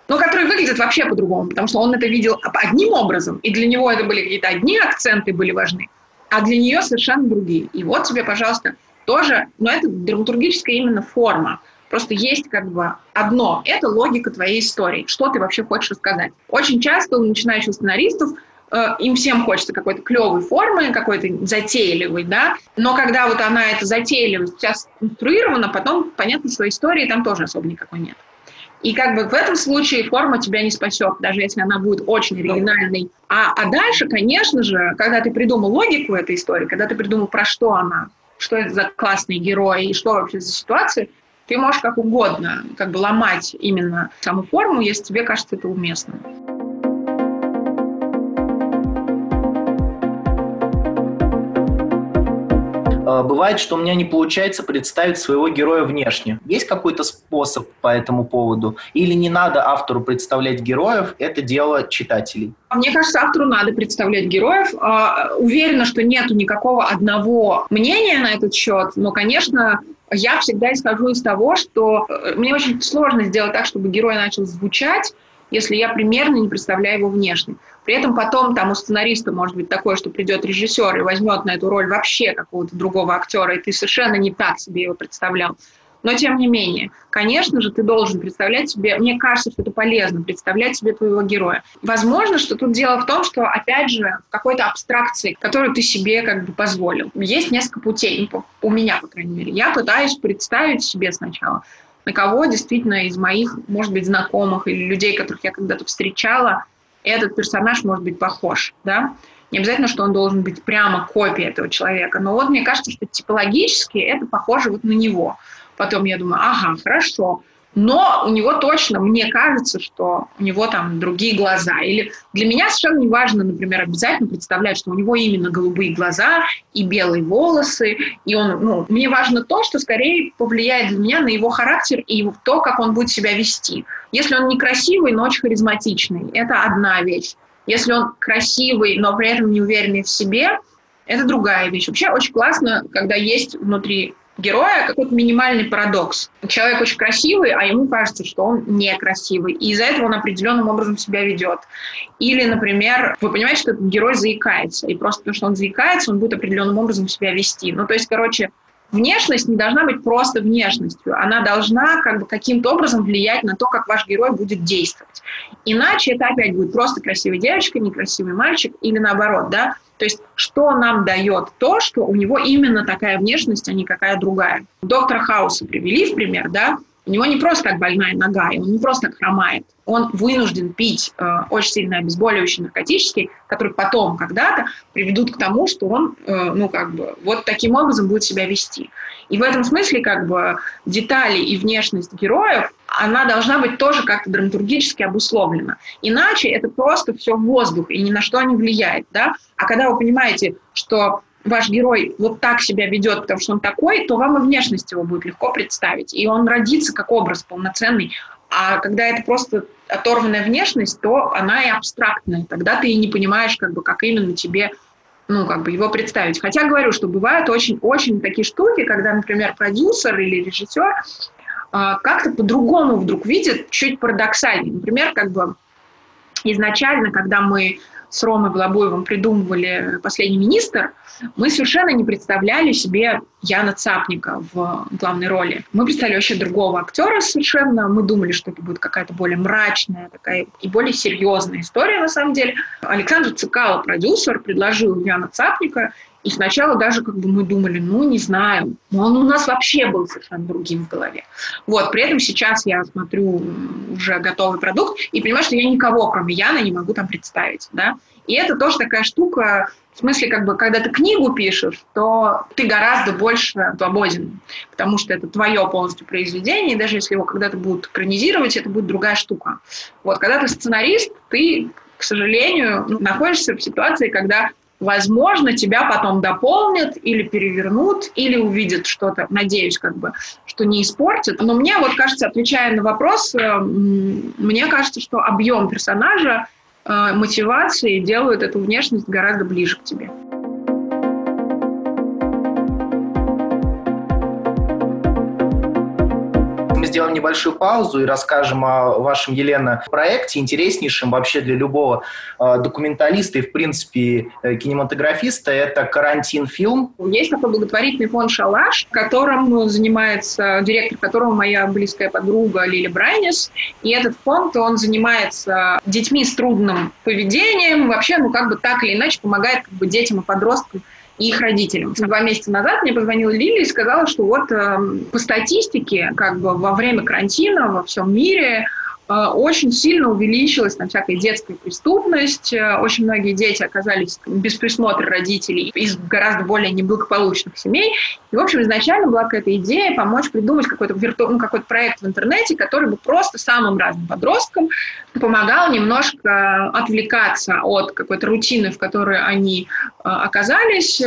но который выглядит вообще по-другому, потому что он это видел одним образом, и для него это были какие-то одни акценты были важны, а для нее совершенно другие. И вот тебе, пожалуйста, тоже, но это драматургическая именно форма. Просто есть как бы одно, это логика твоей истории, что ты вообще хочешь рассказать. Очень часто у начинающих сценаристов э, им всем хочется какой-то клевой формы, какой-то затейливой, да, но когда вот она, эта затейливость сейчас конструирована, потом, понятно, что истории там тоже особо никакой нет. И как бы в этом случае форма тебя не спасет, даже если она будет очень оригинальной. А, а дальше, конечно же, когда ты придумал логику этой истории, когда ты придумал, про что она, что это за классный герой и что вообще за ситуация, ты можешь как угодно как бы ломать именно саму форму, если тебе кажется это уместным. Бывает, что у меня не получается представить своего героя внешне. Есть какой-то способ по этому поводу? Или не надо автору представлять героев, это дело читателей? Мне кажется, автору надо представлять героев. А, уверена, что нету никакого одного мнения на этот счет, но, конечно, я всегда исхожу из того, что э, мне очень сложно сделать так, чтобы герой начал звучать, если я примерно не представляю его внешне. При этом потом там у сценариста может быть такое, что придет режиссер и возьмет на эту роль вообще какого-то другого актера, и ты совершенно не так себе его представлял. Но тем не менее, конечно же, ты должен представлять себе, мне кажется, что это полезно, представлять себе твоего героя. Возможно, что тут дело в том, что, опять же, в какой-то абстракции, которую ты себе как бы позволил. Есть несколько путей, ну, у меня, по крайней мере. Я пытаюсь представить себе сначала, на кого действительно из моих, может быть, знакомых или людей, которых я когда-то встречала, этот персонаж может быть похож, да. Не обязательно, что он должен быть прямо копией этого человека, но вот мне кажется, что типологически это похоже вот на него. Потом я думаю, ага, хорошо. Но у него точно, мне кажется, что у него там другие глаза. Или для меня совершенно не важно, например, обязательно представлять, что у него именно голубые глаза и белые волосы. И он, ну, мне важно то, что скорее повлияет для меня на его характер и то, как он будет себя вести. Если он некрасивый, но очень харизматичный, это одна вещь. Если он красивый, но при этом не уверенный в себе, это другая вещь. Вообще очень классно, когда есть внутри героя какой-то минимальный парадокс. Человек очень красивый, а ему кажется, что он некрасивый. И из-за этого он определенным образом себя ведет. Или, например, вы понимаете, что этот герой заикается. И просто потому, что он заикается, он будет определенным образом себя вести. Ну, то есть, короче, внешность не должна быть просто внешностью. Она должна как бы каким-то образом влиять на то, как ваш герой будет действовать. Иначе это опять будет просто красивая девочка, некрасивый мальчик или наоборот, да. То есть что нам дает то, что у него именно такая внешность, а не какая другая. Доктора Хауса привели в пример, да, у него не просто так больная нога, и он не просто так хромает. Он вынужден пить э, очень сильно обезболивающие наркотические, которые потом когда-то приведут к тому, что он, э, ну, как бы, вот таким образом будет себя вести. И в этом смысле, как бы, детали и внешность героев, она должна быть тоже как-то драматургически обусловлена. Иначе это просто все воздух, и ни на что не влияет, да. А когда вы понимаете, что ваш герой вот так себя ведет, потому что он такой, то вам и внешность его будет легко представить. И он родится как образ полноценный. А когда это просто оторванная внешность, то она и абстрактная. Тогда ты и не понимаешь, как бы, как именно тебе ну, как бы его представить. Хотя говорю, что бывают очень-очень такие штуки, когда, например, продюсер или режиссер как-то по-другому вдруг видит, чуть парадоксальнее. Например, как бы изначально, когда мы с Ромой Балабоевым придумывали «Последний министр», мы совершенно не представляли себе Яна Цапника в главной роли. Мы представляли вообще другого актера совершенно. Мы думали, что это будет какая-то более мрачная такая и более серьезная история на самом деле. Александр Цикало, продюсер, предложил Яна Цапника, и сначала даже как бы мы думали, ну, не знаю, но он у нас вообще был совершенно другим в голове. Вот, при этом сейчас я смотрю уже готовый продукт и понимаю, что я никого, кроме Яна, не могу там представить, да. И это тоже такая штука, в смысле, как бы, когда ты книгу пишешь, то ты гораздо больше свободен, потому что это твое полностью произведение, и даже если его когда-то будут экранизировать, это будет другая штука. Вот, когда ты сценарист, ты, к сожалению, находишься в ситуации, когда Возможно, тебя потом дополнят или перевернут, или увидят что-то, надеюсь, как бы, что не испортят. Но мне вот кажется, отвечая на вопрос, э, мне кажется, что объем персонажа, э, мотивации делают эту внешность гораздо ближе к тебе. Сделаем небольшую паузу и расскажем о вашем, Елена, проекте, интереснейшем вообще для любого э, документалиста и, в принципе, э, кинематографиста. Это «Карантин-фильм». Есть такой благотворительный фонд «Шалаш», которым занимается, директор которого моя близкая подруга Лили Брайнис. И этот фонд, он занимается детьми с трудным поведением, вообще, ну, как бы так или иначе помогает как бы, детям и подросткам и их родителям. Два месяца назад мне позвонила Лили и сказала, что вот э, по статистике, как бы во время карантина во всем мире очень сильно увеличилась там всякая детская преступность. Э, очень многие дети оказались без присмотра родителей из гораздо более неблагополучных семей. И, в общем, изначально была какая-то идея помочь придумать какой-то вирту... ну, какой проект в интернете, который бы просто самым разным подросткам помогал немножко отвлекаться от какой-то рутины, в которой они э, оказались,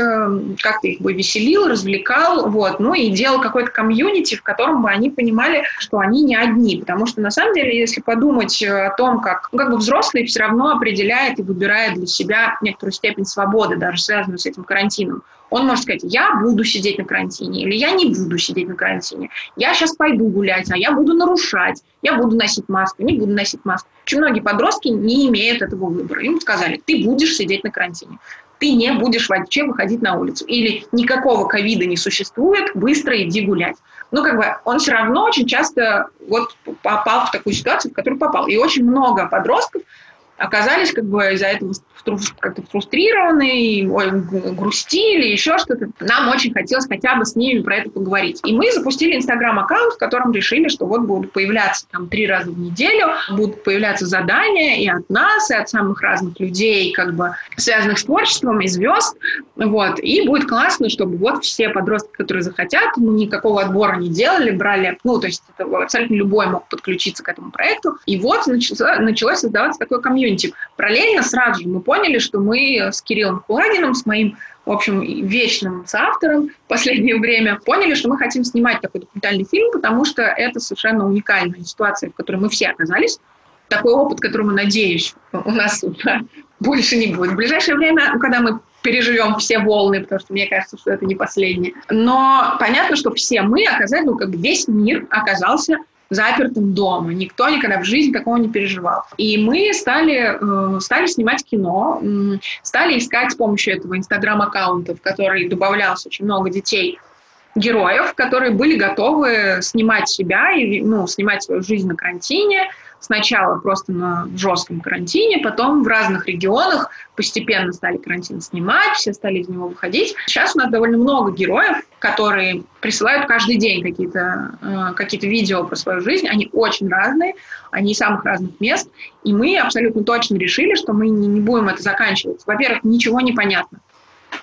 как-то их бы веселил, развлекал, вот, ну и делал какой-то комьюнити, в котором бы они понимали, что они не одни, потому что на самом деле, если подумать э, о том, как, ну, как бы взрослый все равно определяет и выбирает для себя некоторую степень свободы, даже связанную с этим карантином. Он может сказать, я буду сидеть на карантине, или я не буду сидеть на карантине. Я сейчас пойду гулять, а я буду нарушать. Я буду носить маску, не буду носить маску. Очень многие подростки не имеют этого выбора. Им сказали, ты будешь сидеть на карантине ты не будешь вообще выходить на улицу. Или никакого ковида не существует, быстро иди гулять. Ну, как бы он все равно очень часто вот попал в такую ситуацию, в которую попал. И очень много подростков оказались как бы из-за этого как-то фрустрированы, грустили, еще что-то. Нам очень хотелось хотя бы с ними про это поговорить. И мы запустили инстаграм-аккаунт, в котором решили, что вот будут появляться там три раза в неделю, будут появляться задания и от нас, и от самых разных людей, как бы связанных с творчеством, и звезд. Вот. И будет классно, чтобы вот все подростки, которые захотят, мы никакого отбора не делали, брали, ну, то есть это абсолютно любой мог подключиться к этому проекту. И вот началось, началось создаваться такое комьюнити. Параллельно сразу же мы поняли, что мы с Кириллом Кулагиным, с моим, в общем, вечным соавтором в последнее время, поняли, что мы хотим снимать такой документальный фильм, потому что это совершенно уникальная ситуация, в которой мы все оказались. Такой опыт, которому, надеюсь, у нас больше не будет. В ближайшее время, когда мы переживем все волны, потому что мне кажется, что это не последнее. Но понятно, что все мы оказались, ну, как весь мир оказался запертым дома. Никто никогда в жизни такого не переживал. И мы стали, э, стали снимать кино, стали искать с помощью этого инстаграм-аккаунта, в который добавлялось очень много детей, героев, которые были готовы снимать себя и ну, снимать свою жизнь на карантине, Сначала просто на жестком карантине, потом в разных регионах постепенно стали карантин снимать, все стали из него выходить. Сейчас у нас довольно много героев, которые присылают каждый день какие-то э, какие видео про свою жизнь. Они очень разные, они из самых разных мест. И мы абсолютно точно решили, что мы не, не будем это заканчивать. Во-первых, ничего не понятно.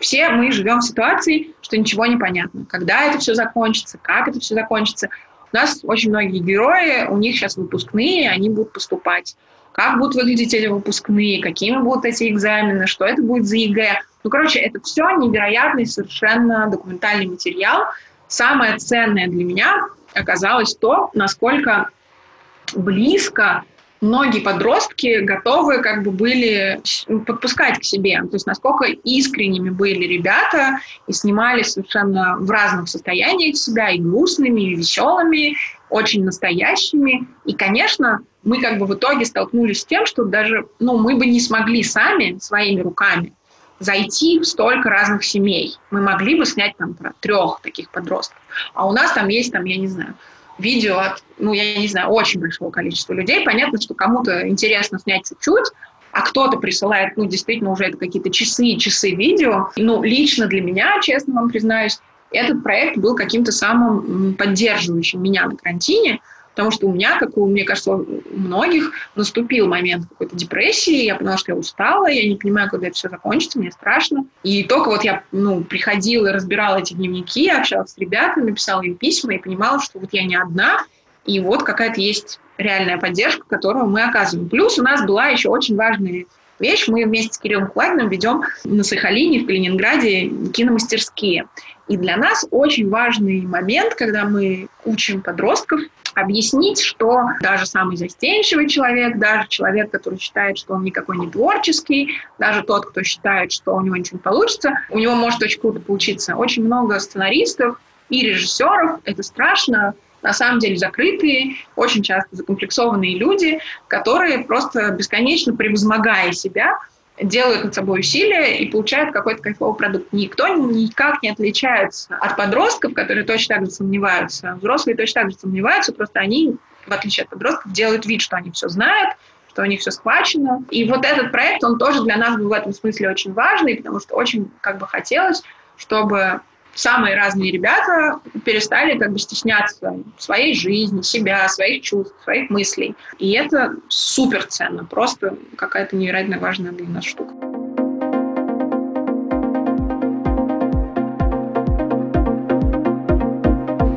Все мы живем в ситуации, что ничего не понятно. Когда это все закончится, как это все закончится. У нас очень многие герои, у них сейчас выпускные, они будут поступать. Как будут выглядеть эти выпускные, какими будут эти экзамены, что это будет за ЕГЭ. Ну, короче, это все невероятный совершенно документальный материал. Самое ценное для меня оказалось то, насколько близко многие подростки готовы как бы были подпускать к себе. То есть насколько искренними были ребята и снимали совершенно в разных состояниях себя, и грустными, и веселыми, очень настоящими. И, конечно, мы как бы в итоге столкнулись с тем, что даже ну, мы бы не смогли сами своими руками зайти в столько разных семей. Мы могли бы снять там про трех таких подростков. А у нас там есть, там, я не знаю, видео от, ну, я не знаю, очень большого количества людей. Понятно, что кому-то интересно снять чуть-чуть, а кто-то присылает, ну, действительно, уже это какие-то часы и часы видео. Ну, лично для меня, честно вам признаюсь, этот проект был каким-то самым поддерживающим меня на карантине, Потому что у меня, как у, мне кажется, у многих наступил момент какой-то депрессии, я поняла, что я устала, я не понимаю, когда это все закончится, мне страшно. И только вот я ну, приходила и разбирала эти дневники, общалась с ребятами, писала им письма и понимала, что вот я не одна, и вот какая-то есть реальная поддержка, которую мы оказываем. Плюс у нас была еще очень важная вещь. Мы вместе с Кириллом Кладиным ведем на Сахалине, в Калининграде киномастерские. И для нас очень важный момент, когда мы учим подростков объяснить, что даже самый застенчивый человек, даже человек, который считает, что он никакой не творческий, даже тот, кто считает, что у него ничего не получится, у него может очень круто получиться. Очень много сценаристов и режиссеров, это страшно, на самом деле закрытые, очень часто закомплексованные люди, которые просто бесконечно превозмогая себя, делают над собой усилия и получают какой-то кайфовый продукт. Никто никак не отличается от подростков, которые точно так же сомневаются. Взрослые точно так же сомневаются, просто они, в отличие от подростков, делают вид, что они все знают, что у них все схвачено. И вот этот проект, он тоже для нас был в этом смысле очень важный, потому что очень как бы хотелось, чтобы самые разные ребята перестали как бы стесняться своей жизни, себя, своих чувств, своих мыслей. И это супер ценно, просто какая-то невероятно важная для нас штука.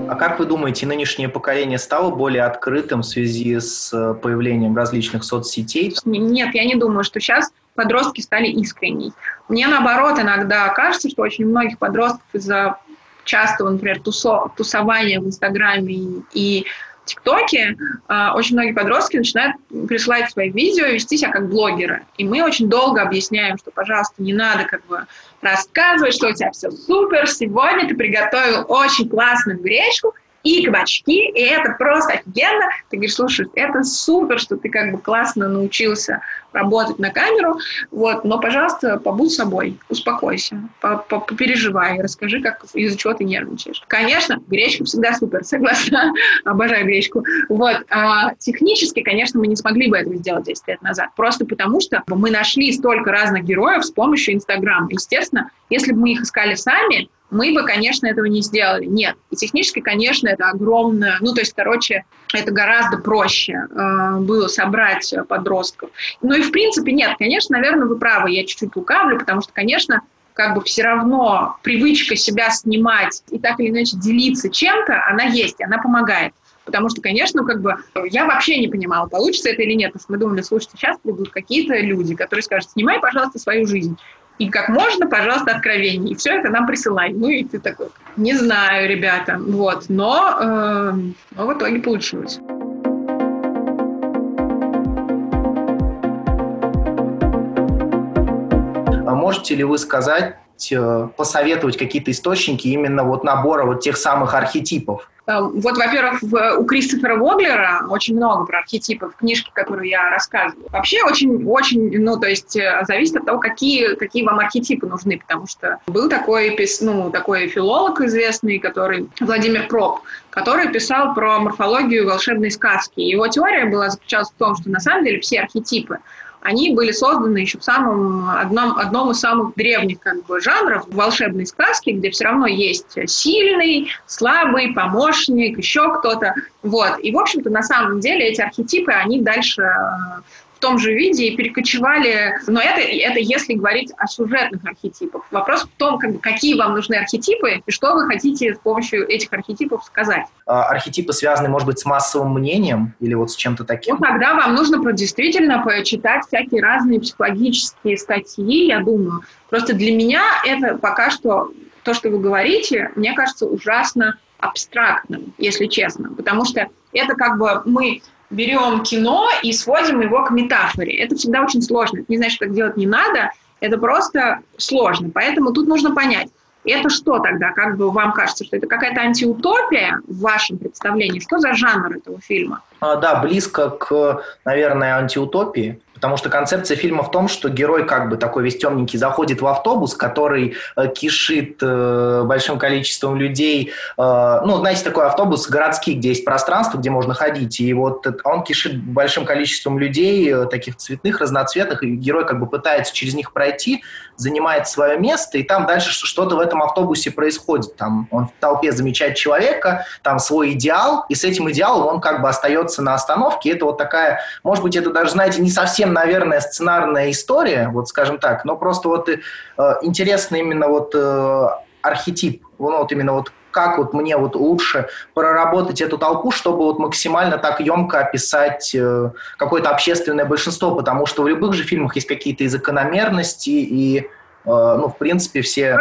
А как вы думаете, нынешнее поколение стало более открытым в связи с э, появлением различных соцсетей? Нет, я не думаю, что сейчас подростки стали искренней. Мне наоборот иногда кажется, что очень многих подростков из-за частого, например, тусо, тусования в Инстаграме и ТикТоке э, очень многие подростки начинают присылать свои видео и вести себя как блогеры. И мы очень долго объясняем, что, пожалуйста, не надо как бы рассказывать, что у тебя все супер, сегодня ты приготовил очень классную гречку, и кабачки, и это просто офигенно. Ты говоришь, слушай, это супер, что ты как бы классно научился работать на камеру, вот, но, пожалуйста, побудь собой, успокойся, попереживай, расскажи, как, из-за чего ты нервничаешь. Конечно, гречка всегда супер, согласна, обожаю гречку. Вот, а технически, конечно, мы не смогли бы этого сделать 10 лет назад, просто потому что мы нашли столько разных героев с помощью Инстаграма. Естественно, если бы мы их искали сами, мы бы, конечно, этого не сделали. Нет. И технически, конечно, это огромное... Ну, то есть, короче, это гораздо проще э, было собрать подростков. Ну и, в принципе, нет. Конечно, наверное, вы правы. Я чуть-чуть лукавлю, потому что, конечно, как бы все равно привычка себя снимать и так или иначе делиться чем-то, она есть, она помогает. Потому что, конечно, как бы я вообще не понимала, получится это или нет. Потому что мы думали, слушайте, сейчас придут какие-то люди, которые скажут, снимай, пожалуйста, свою жизнь и как можно, пожалуйста, откровений. И все это нам присылай. Ну и ты такой, не знаю, ребята, вот. Но, э, но в итоге получилось. А можете ли вы сказать, э, посоветовать какие-то источники именно вот набора вот тех самых архетипов? Эм, вот, во-первых, у Кристофера Воглера очень много про архетипы в книжке, которую я рассказываю. Вообще очень, очень, ну, то есть э, зависит от того, какие, какие вам архетипы нужны, потому что был такой, ну, такой филолог известный, который, Владимир Проп, который писал про морфологию волшебной сказки. Его теория была заключалась в том, что на самом деле все архетипы, они были созданы еще в самом одном, одном из самых древних как бы, жанров волшебной сказки, где все равно есть сильный, слабый, помощник, еще кто-то. Вот. И, в общем-то, на самом деле эти архетипы, они дальше в том же виде и перекочевали. Но это, это если говорить о сюжетных архетипах. Вопрос в том, как бы, какие вам нужны архетипы и что вы хотите с помощью этих архетипов сказать. А, архетипы связаны, может быть, с массовым мнением или вот с чем-то таким? Ну, тогда вам нужно действительно почитать всякие разные психологические статьи, я думаю. Просто для меня это пока что то, что вы говорите, мне кажется ужасно абстрактным, если честно. Потому что это как бы мы берем кино и сводим его к метафоре. Это всегда очень сложно. Это не значит, так делать не надо, это просто сложно. Поэтому тут нужно понять, это что тогда? Как бы вам кажется, что это какая-то антиутопия в вашем представлении? Что за жанр этого фильма? А, да, близко к, наверное, антиутопии. Потому что концепция фильма в том, что герой как бы такой весь темненький заходит в автобус, который э, кишит э, большим количеством людей. Э, ну, знаете, такой автобус городский, где есть пространство, где можно ходить. И вот он кишит большим количеством людей, таких цветных, разноцветных, и герой как бы пытается через них пройти, занимает свое место, и там дальше что-то в этом автобусе происходит. Там он в толпе замечает человека, там свой идеал, и с этим идеалом он как бы остается на остановке. Это вот такая, может быть, это даже, знаете, не совсем наверное, сценарная история, вот скажем так, но просто вот э, интересно именно вот э, архетип, ну, вот именно вот как вот мне вот лучше проработать эту толпу, чтобы вот максимально так емко описать э, какое-то общественное большинство, потому что в любых же фильмах есть какие-то и закономерности, и, э, ну, в принципе, все...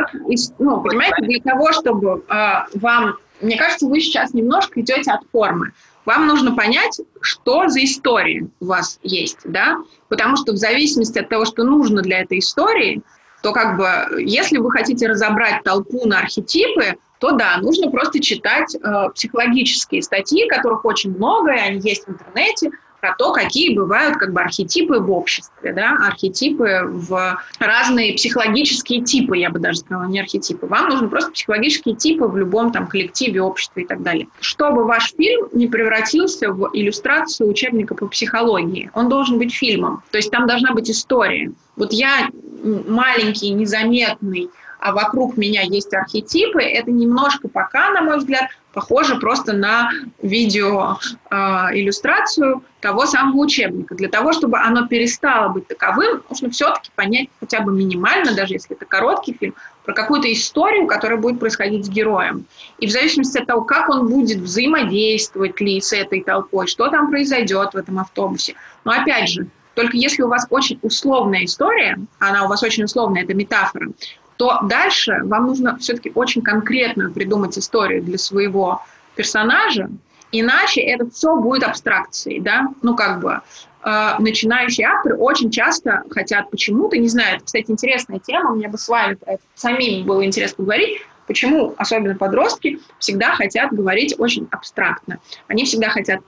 Ну, понимаете, для того, чтобы э, вам... Мне кажется, вы сейчас немножко идете от формы. Вам нужно понять, что за история у вас есть, да, потому что в зависимости от того, что нужно для этой истории, то как бы, если вы хотите разобрать толпу на архетипы, то да, нужно просто читать э, психологические статьи, которых очень много, и они есть в интернете, про то, какие бывают как бы архетипы в обществе, да, архетипы в разные психологические типы, я бы даже сказала, не архетипы. Вам нужны просто психологические типы в любом там коллективе, обществе и так далее. Чтобы ваш фильм не превратился в иллюстрацию учебника по психологии, он должен быть фильмом. То есть там должна быть история. Вот я маленький, незаметный, а вокруг меня есть архетипы, это немножко пока, на мой взгляд, похоже просто на видео э, иллюстрацию того самого учебника. Для того, чтобы оно перестало быть таковым, нужно все-таки понять хотя бы минимально, даже если это короткий фильм, про какую-то историю, которая будет происходить с героем. И в зависимости от того, как он будет взаимодействовать ли с этой толпой, что там произойдет в этом автобусе. Но опять же, только если у вас очень условная история, она у вас очень условная, это метафора, то дальше вам нужно все-таки очень конкретную придумать историю для своего персонажа, иначе это все будет абстракцией, да, ну как бы э, начинающие авторы очень часто хотят почему-то, не знаю, это, кстати, интересная тема, мне бы с вами самим было интересно поговорить, Почему особенно подростки всегда хотят говорить очень абстрактно? Они всегда хотят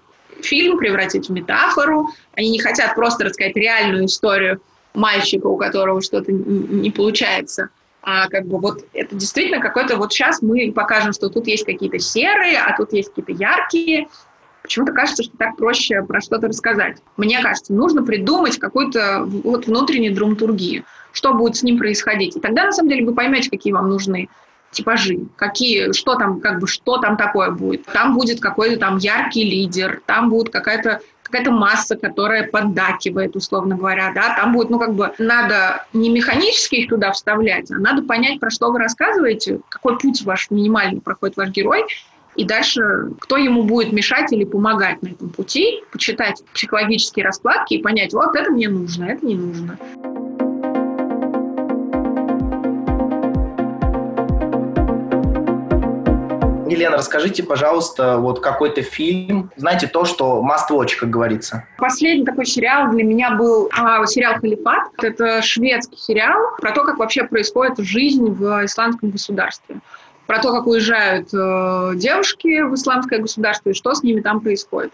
фильм превратить в метафору, они не хотят просто рассказать реальную историю мальчика, у которого что-то не получается. А как бы вот это действительно какой-то... Вот сейчас мы покажем, что тут есть какие-то серые, а тут есть какие-то яркие. Почему-то кажется, что так проще про что-то рассказать. Мне кажется, нужно придумать какую-то вот внутреннюю драматургию, что будет с ним происходить. И тогда, на самом деле, вы поймете, какие вам нужны типажи, какие, что там, как бы, что там такое будет. Там будет какой-то там яркий лидер, там будет какая-то какая-то масса, которая поддакивает, условно говоря, да, там будет, ну, как бы, надо не механически их туда вставлять, а надо понять, про что вы рассказываете, какой путь ваш минимальный проходит ваш герой, и дальше кто ему будет мешать или помогать на этом пути, почитать психологические раскладки и понять, вот это мне нужно, это не нужно. Елена, расскажите, пожалуйста, вот какой-то фильм, знаете, то, что must watch, как говорится. Последний такой сериал для меня был а, сериал «Халифат». Это шведский сериал про то, как вообще происходит жизнь в исламском государстве. Про то, как уезжают э, девушки в исламское государство и что с ними там происходит.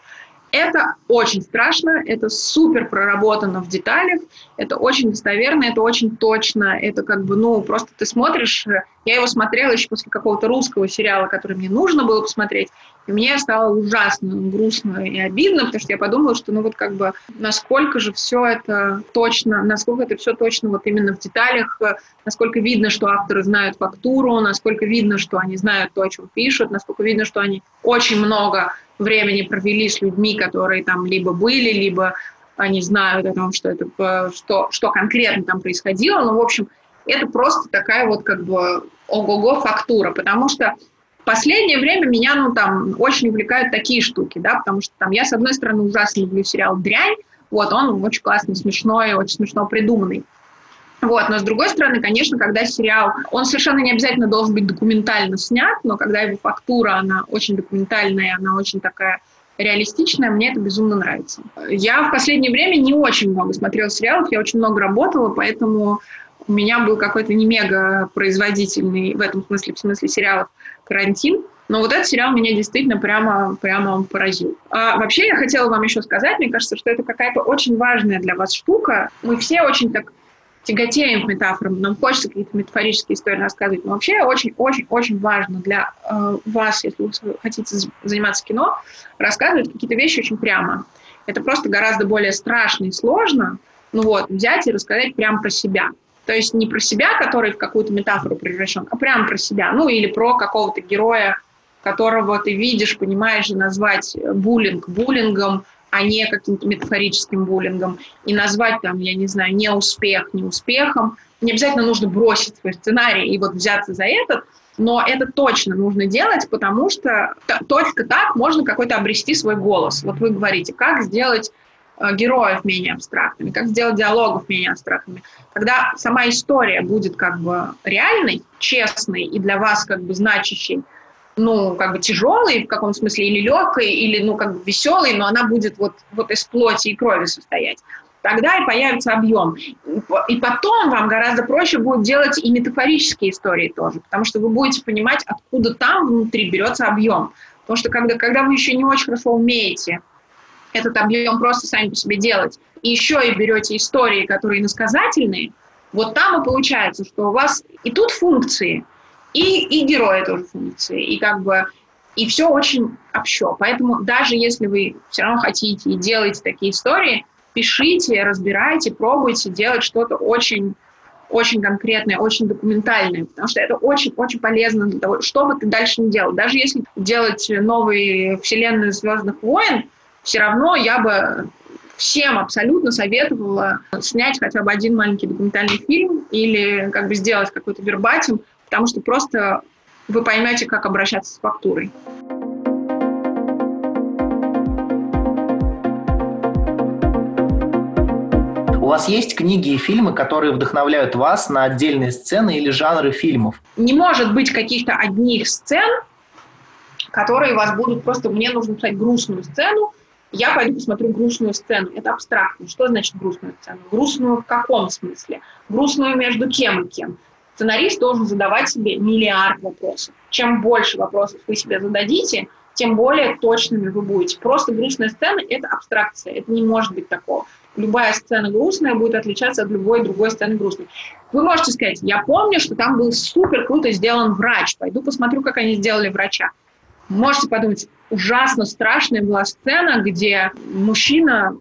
Это очень страшно, это супер проработано в деталях, это очень достоверно, это очень точно, это как бы, ну, просто ты смотришь, я его смотрела еще после какого-то русского сериала, который мне нужно было посмотреть, и мне стало ужасно грустно и обидно, потому что я подумала, что, ну, вот как бы, насколько же все это точно, насколько это все точно вот именно в деталях, насколько видно, что авторы знают фактуру, насколько видно, что они знают то, о чем пишут, насколько видно, что они очень много времени провели с людьми, которые там либо были, либо они знают о том, что, это, что, что конкретно там происходило. Ну, в общем, это просто такая вот как бы ого-го фактура, потому что последнее время меня, ну, там, очень увлекают такие штуки, да, потому что там я, с одной стороны, ужасно люблю сериал «Дрянь», вот, он очень классный, смешной, очень смешно придуманный. Вот. Но с другой стороны, конечно, когда сериал, он совершенно не обязательно должен быть документально снят, но когда его фактура, она очень документальная, она очень такая реалистичная, мне это безумно нравится. Я в последнее время не очень много смотрела сериалов, я очень много работала, поэтому у меня был какой-то не мега производительный в этом смысле, в смысле сериалов карантин. Но вот этот сериал меня действительно прямо, прямо поразил. А вообще я хотела вам еще сказать, мне кажется, что это какая-то очень важная для вас штука. Мы все очень так тяготеем к метафорам, нам хочется какие-то метафорические истории рассказывать. Но вообще очень-очень-очень важно для э, вас, если вы хотите заниматься кино, рассказывать какие-то вещи очень прямо. Это просто гораздо более страшно и сложно, ну вот, взять и рассказать прямо про себя. То есть не про себя, который в какую-то метафору превращен, а прямо про себя. Ну или про какого-то героя, которого ты видишь, понимаешь, и назвать буллинг буллингом, а не каким-то метафорическим буллингом, и назвать там, я не знаю, неуспех неуспехом. Не обязательно нужно бросить свой сценарий и вот взяться за этот, но это точно нужно делать, потому что только так можно какой-то обрести свой голос. Вот вы говорите, как сделать э, героев менее абстрактными, как сделать диалогов менее абстрактными. Когда сама история будет как бы реальной, честной и для вас как бы значащей, ну, как бы тяжелой в каком смысле, или легкой, или, ну, как бы веселой, но она будет вот, вот из плоти и крови состоять. Тогда и появится объем. И потом вам гораздо проще будет делать и метафорические истории тоже, потому что вы будете понимать, откуда там внутри берется объем. Потому что когда, когда вы еще не очень хорошо умеете этот объем просто сами по себе делать, и еще и берете истории, которые иносказательные, вот там и получается, что у вас и тут функции, и, и герои тоже функции, и как бы и все очень общо. Поэтому даже если вы все равно хотите и делаете такие истории, пишите, разбирайте, пробуйте делать что-то очень очень конкретное, очень документальное, потому что это очень-очень полезно для того, что бы ты дальше не делал. Даже если делать новые вселенные Звездных войн, все равно я бы всем абсолютно советовала снять хотя бы один маленький документальный фильм или как бы сделать какой-то вербатим, потому что просто вы поймете, как обращаться с фактурой. У вас есть книги и фильмы, которые вдохновляют вас на отдельные сцены или жанры фильмов? Не может быть каких-то одних сцен, которые вас будут просто... Мне нужно писать грустную сцену, я пойду посмотрю грустную сцену. Это абстрактно. Что значит грустную сцену? Грустную в каком смысле? Грустную между кем и кем? Сценарист должен задавать себе миллиард вопросов. Чем больше вопросов вы себе зададите, тем более точными вы будете. Просто грустная сцена – это абстракция, это не может быть такого. Любая сцена грустная будет отличаться от любой другой сцены грустной. Вы можете сказать, я помню, что там был супер круто сделан врач, пойду посмотрю, как они сделали врача. Можете подумать, ужасно страшная была сцена, где мужчина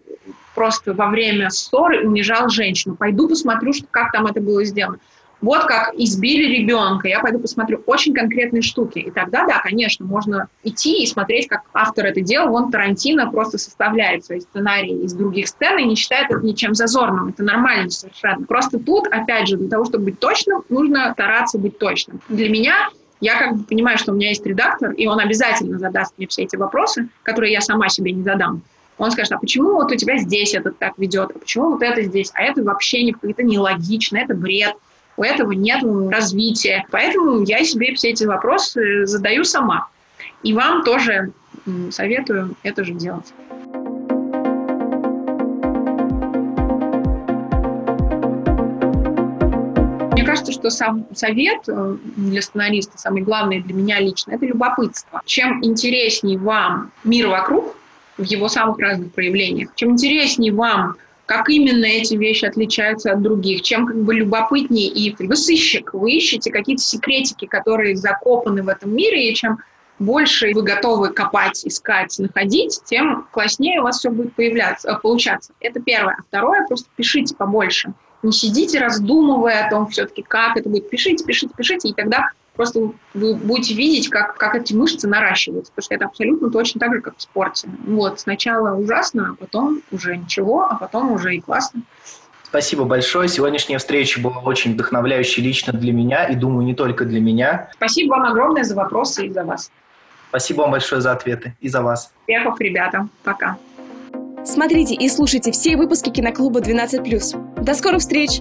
просто во время ссоры унижал женщину. Пойду посмотрю, что, как там это было сделано вот как избили ребенка, я пойду посмотрю очень конкретные штуки. И тогда, да, конечно, можно идти и смотреть, как автор это делал. Вон Тарантино просто составляет свои сценарии из других сцен и не считает это ничем зазорным. Это нормально совершенно. Просто тут, опять же, для того, чтобы быть точным, нужно стараться быть точным. Для меня я как бы понимаю, что у меня есть редактор, и он обязательно задаст мне все эти вопросы, которые я сама себе не задам. Он скажет, а почему вот у тебя здесь это так ведет, а почему вот это здесь, а это вообще не, это нелогично, это бред у этого нет развития. Поэтому я себе все эти вопросы задаю сама. И вам тоже советую это же делать. Кажется, что сам совет э, для сценариста, самый главный для меня лично, это любопытство. Чем интереснее вам мир вокруг, в его самых разных проявлениях, чем интереснее вам как именно эти вещи отличаются от других, чем как бы любопытнее и вы сыщик, вы ищете какие-то секретики, которые закопаны в этом мире, и чем больше вы готовы копать, искать, находить, тем класснее у вас все будет появляться, э, получаться. Это первое. Второе, просто пишите побольше. Не сидите, раздумывая о том все-таки, как это будет. Пишите, пишите, пишите, и тогда Просто вы будете видеть, как, как эти мышцы наращиваются, потому что это абсолютно точно так же, как в спорте. Вот, сначала ужасно, а потом уже ничего, а потом уже и классно. Спасибо большое. Сегодняшняя встреча была очень вдохновляющей лично для меня и, думаю, не только для меня. Спасибо вам огромное за вопросы и за вас. Спасибо вам большое за ответы и за вас. Успехов, ребята. Пока. Смотрите и слушайте все выпуски киноклуба 12+. До скорых встреч!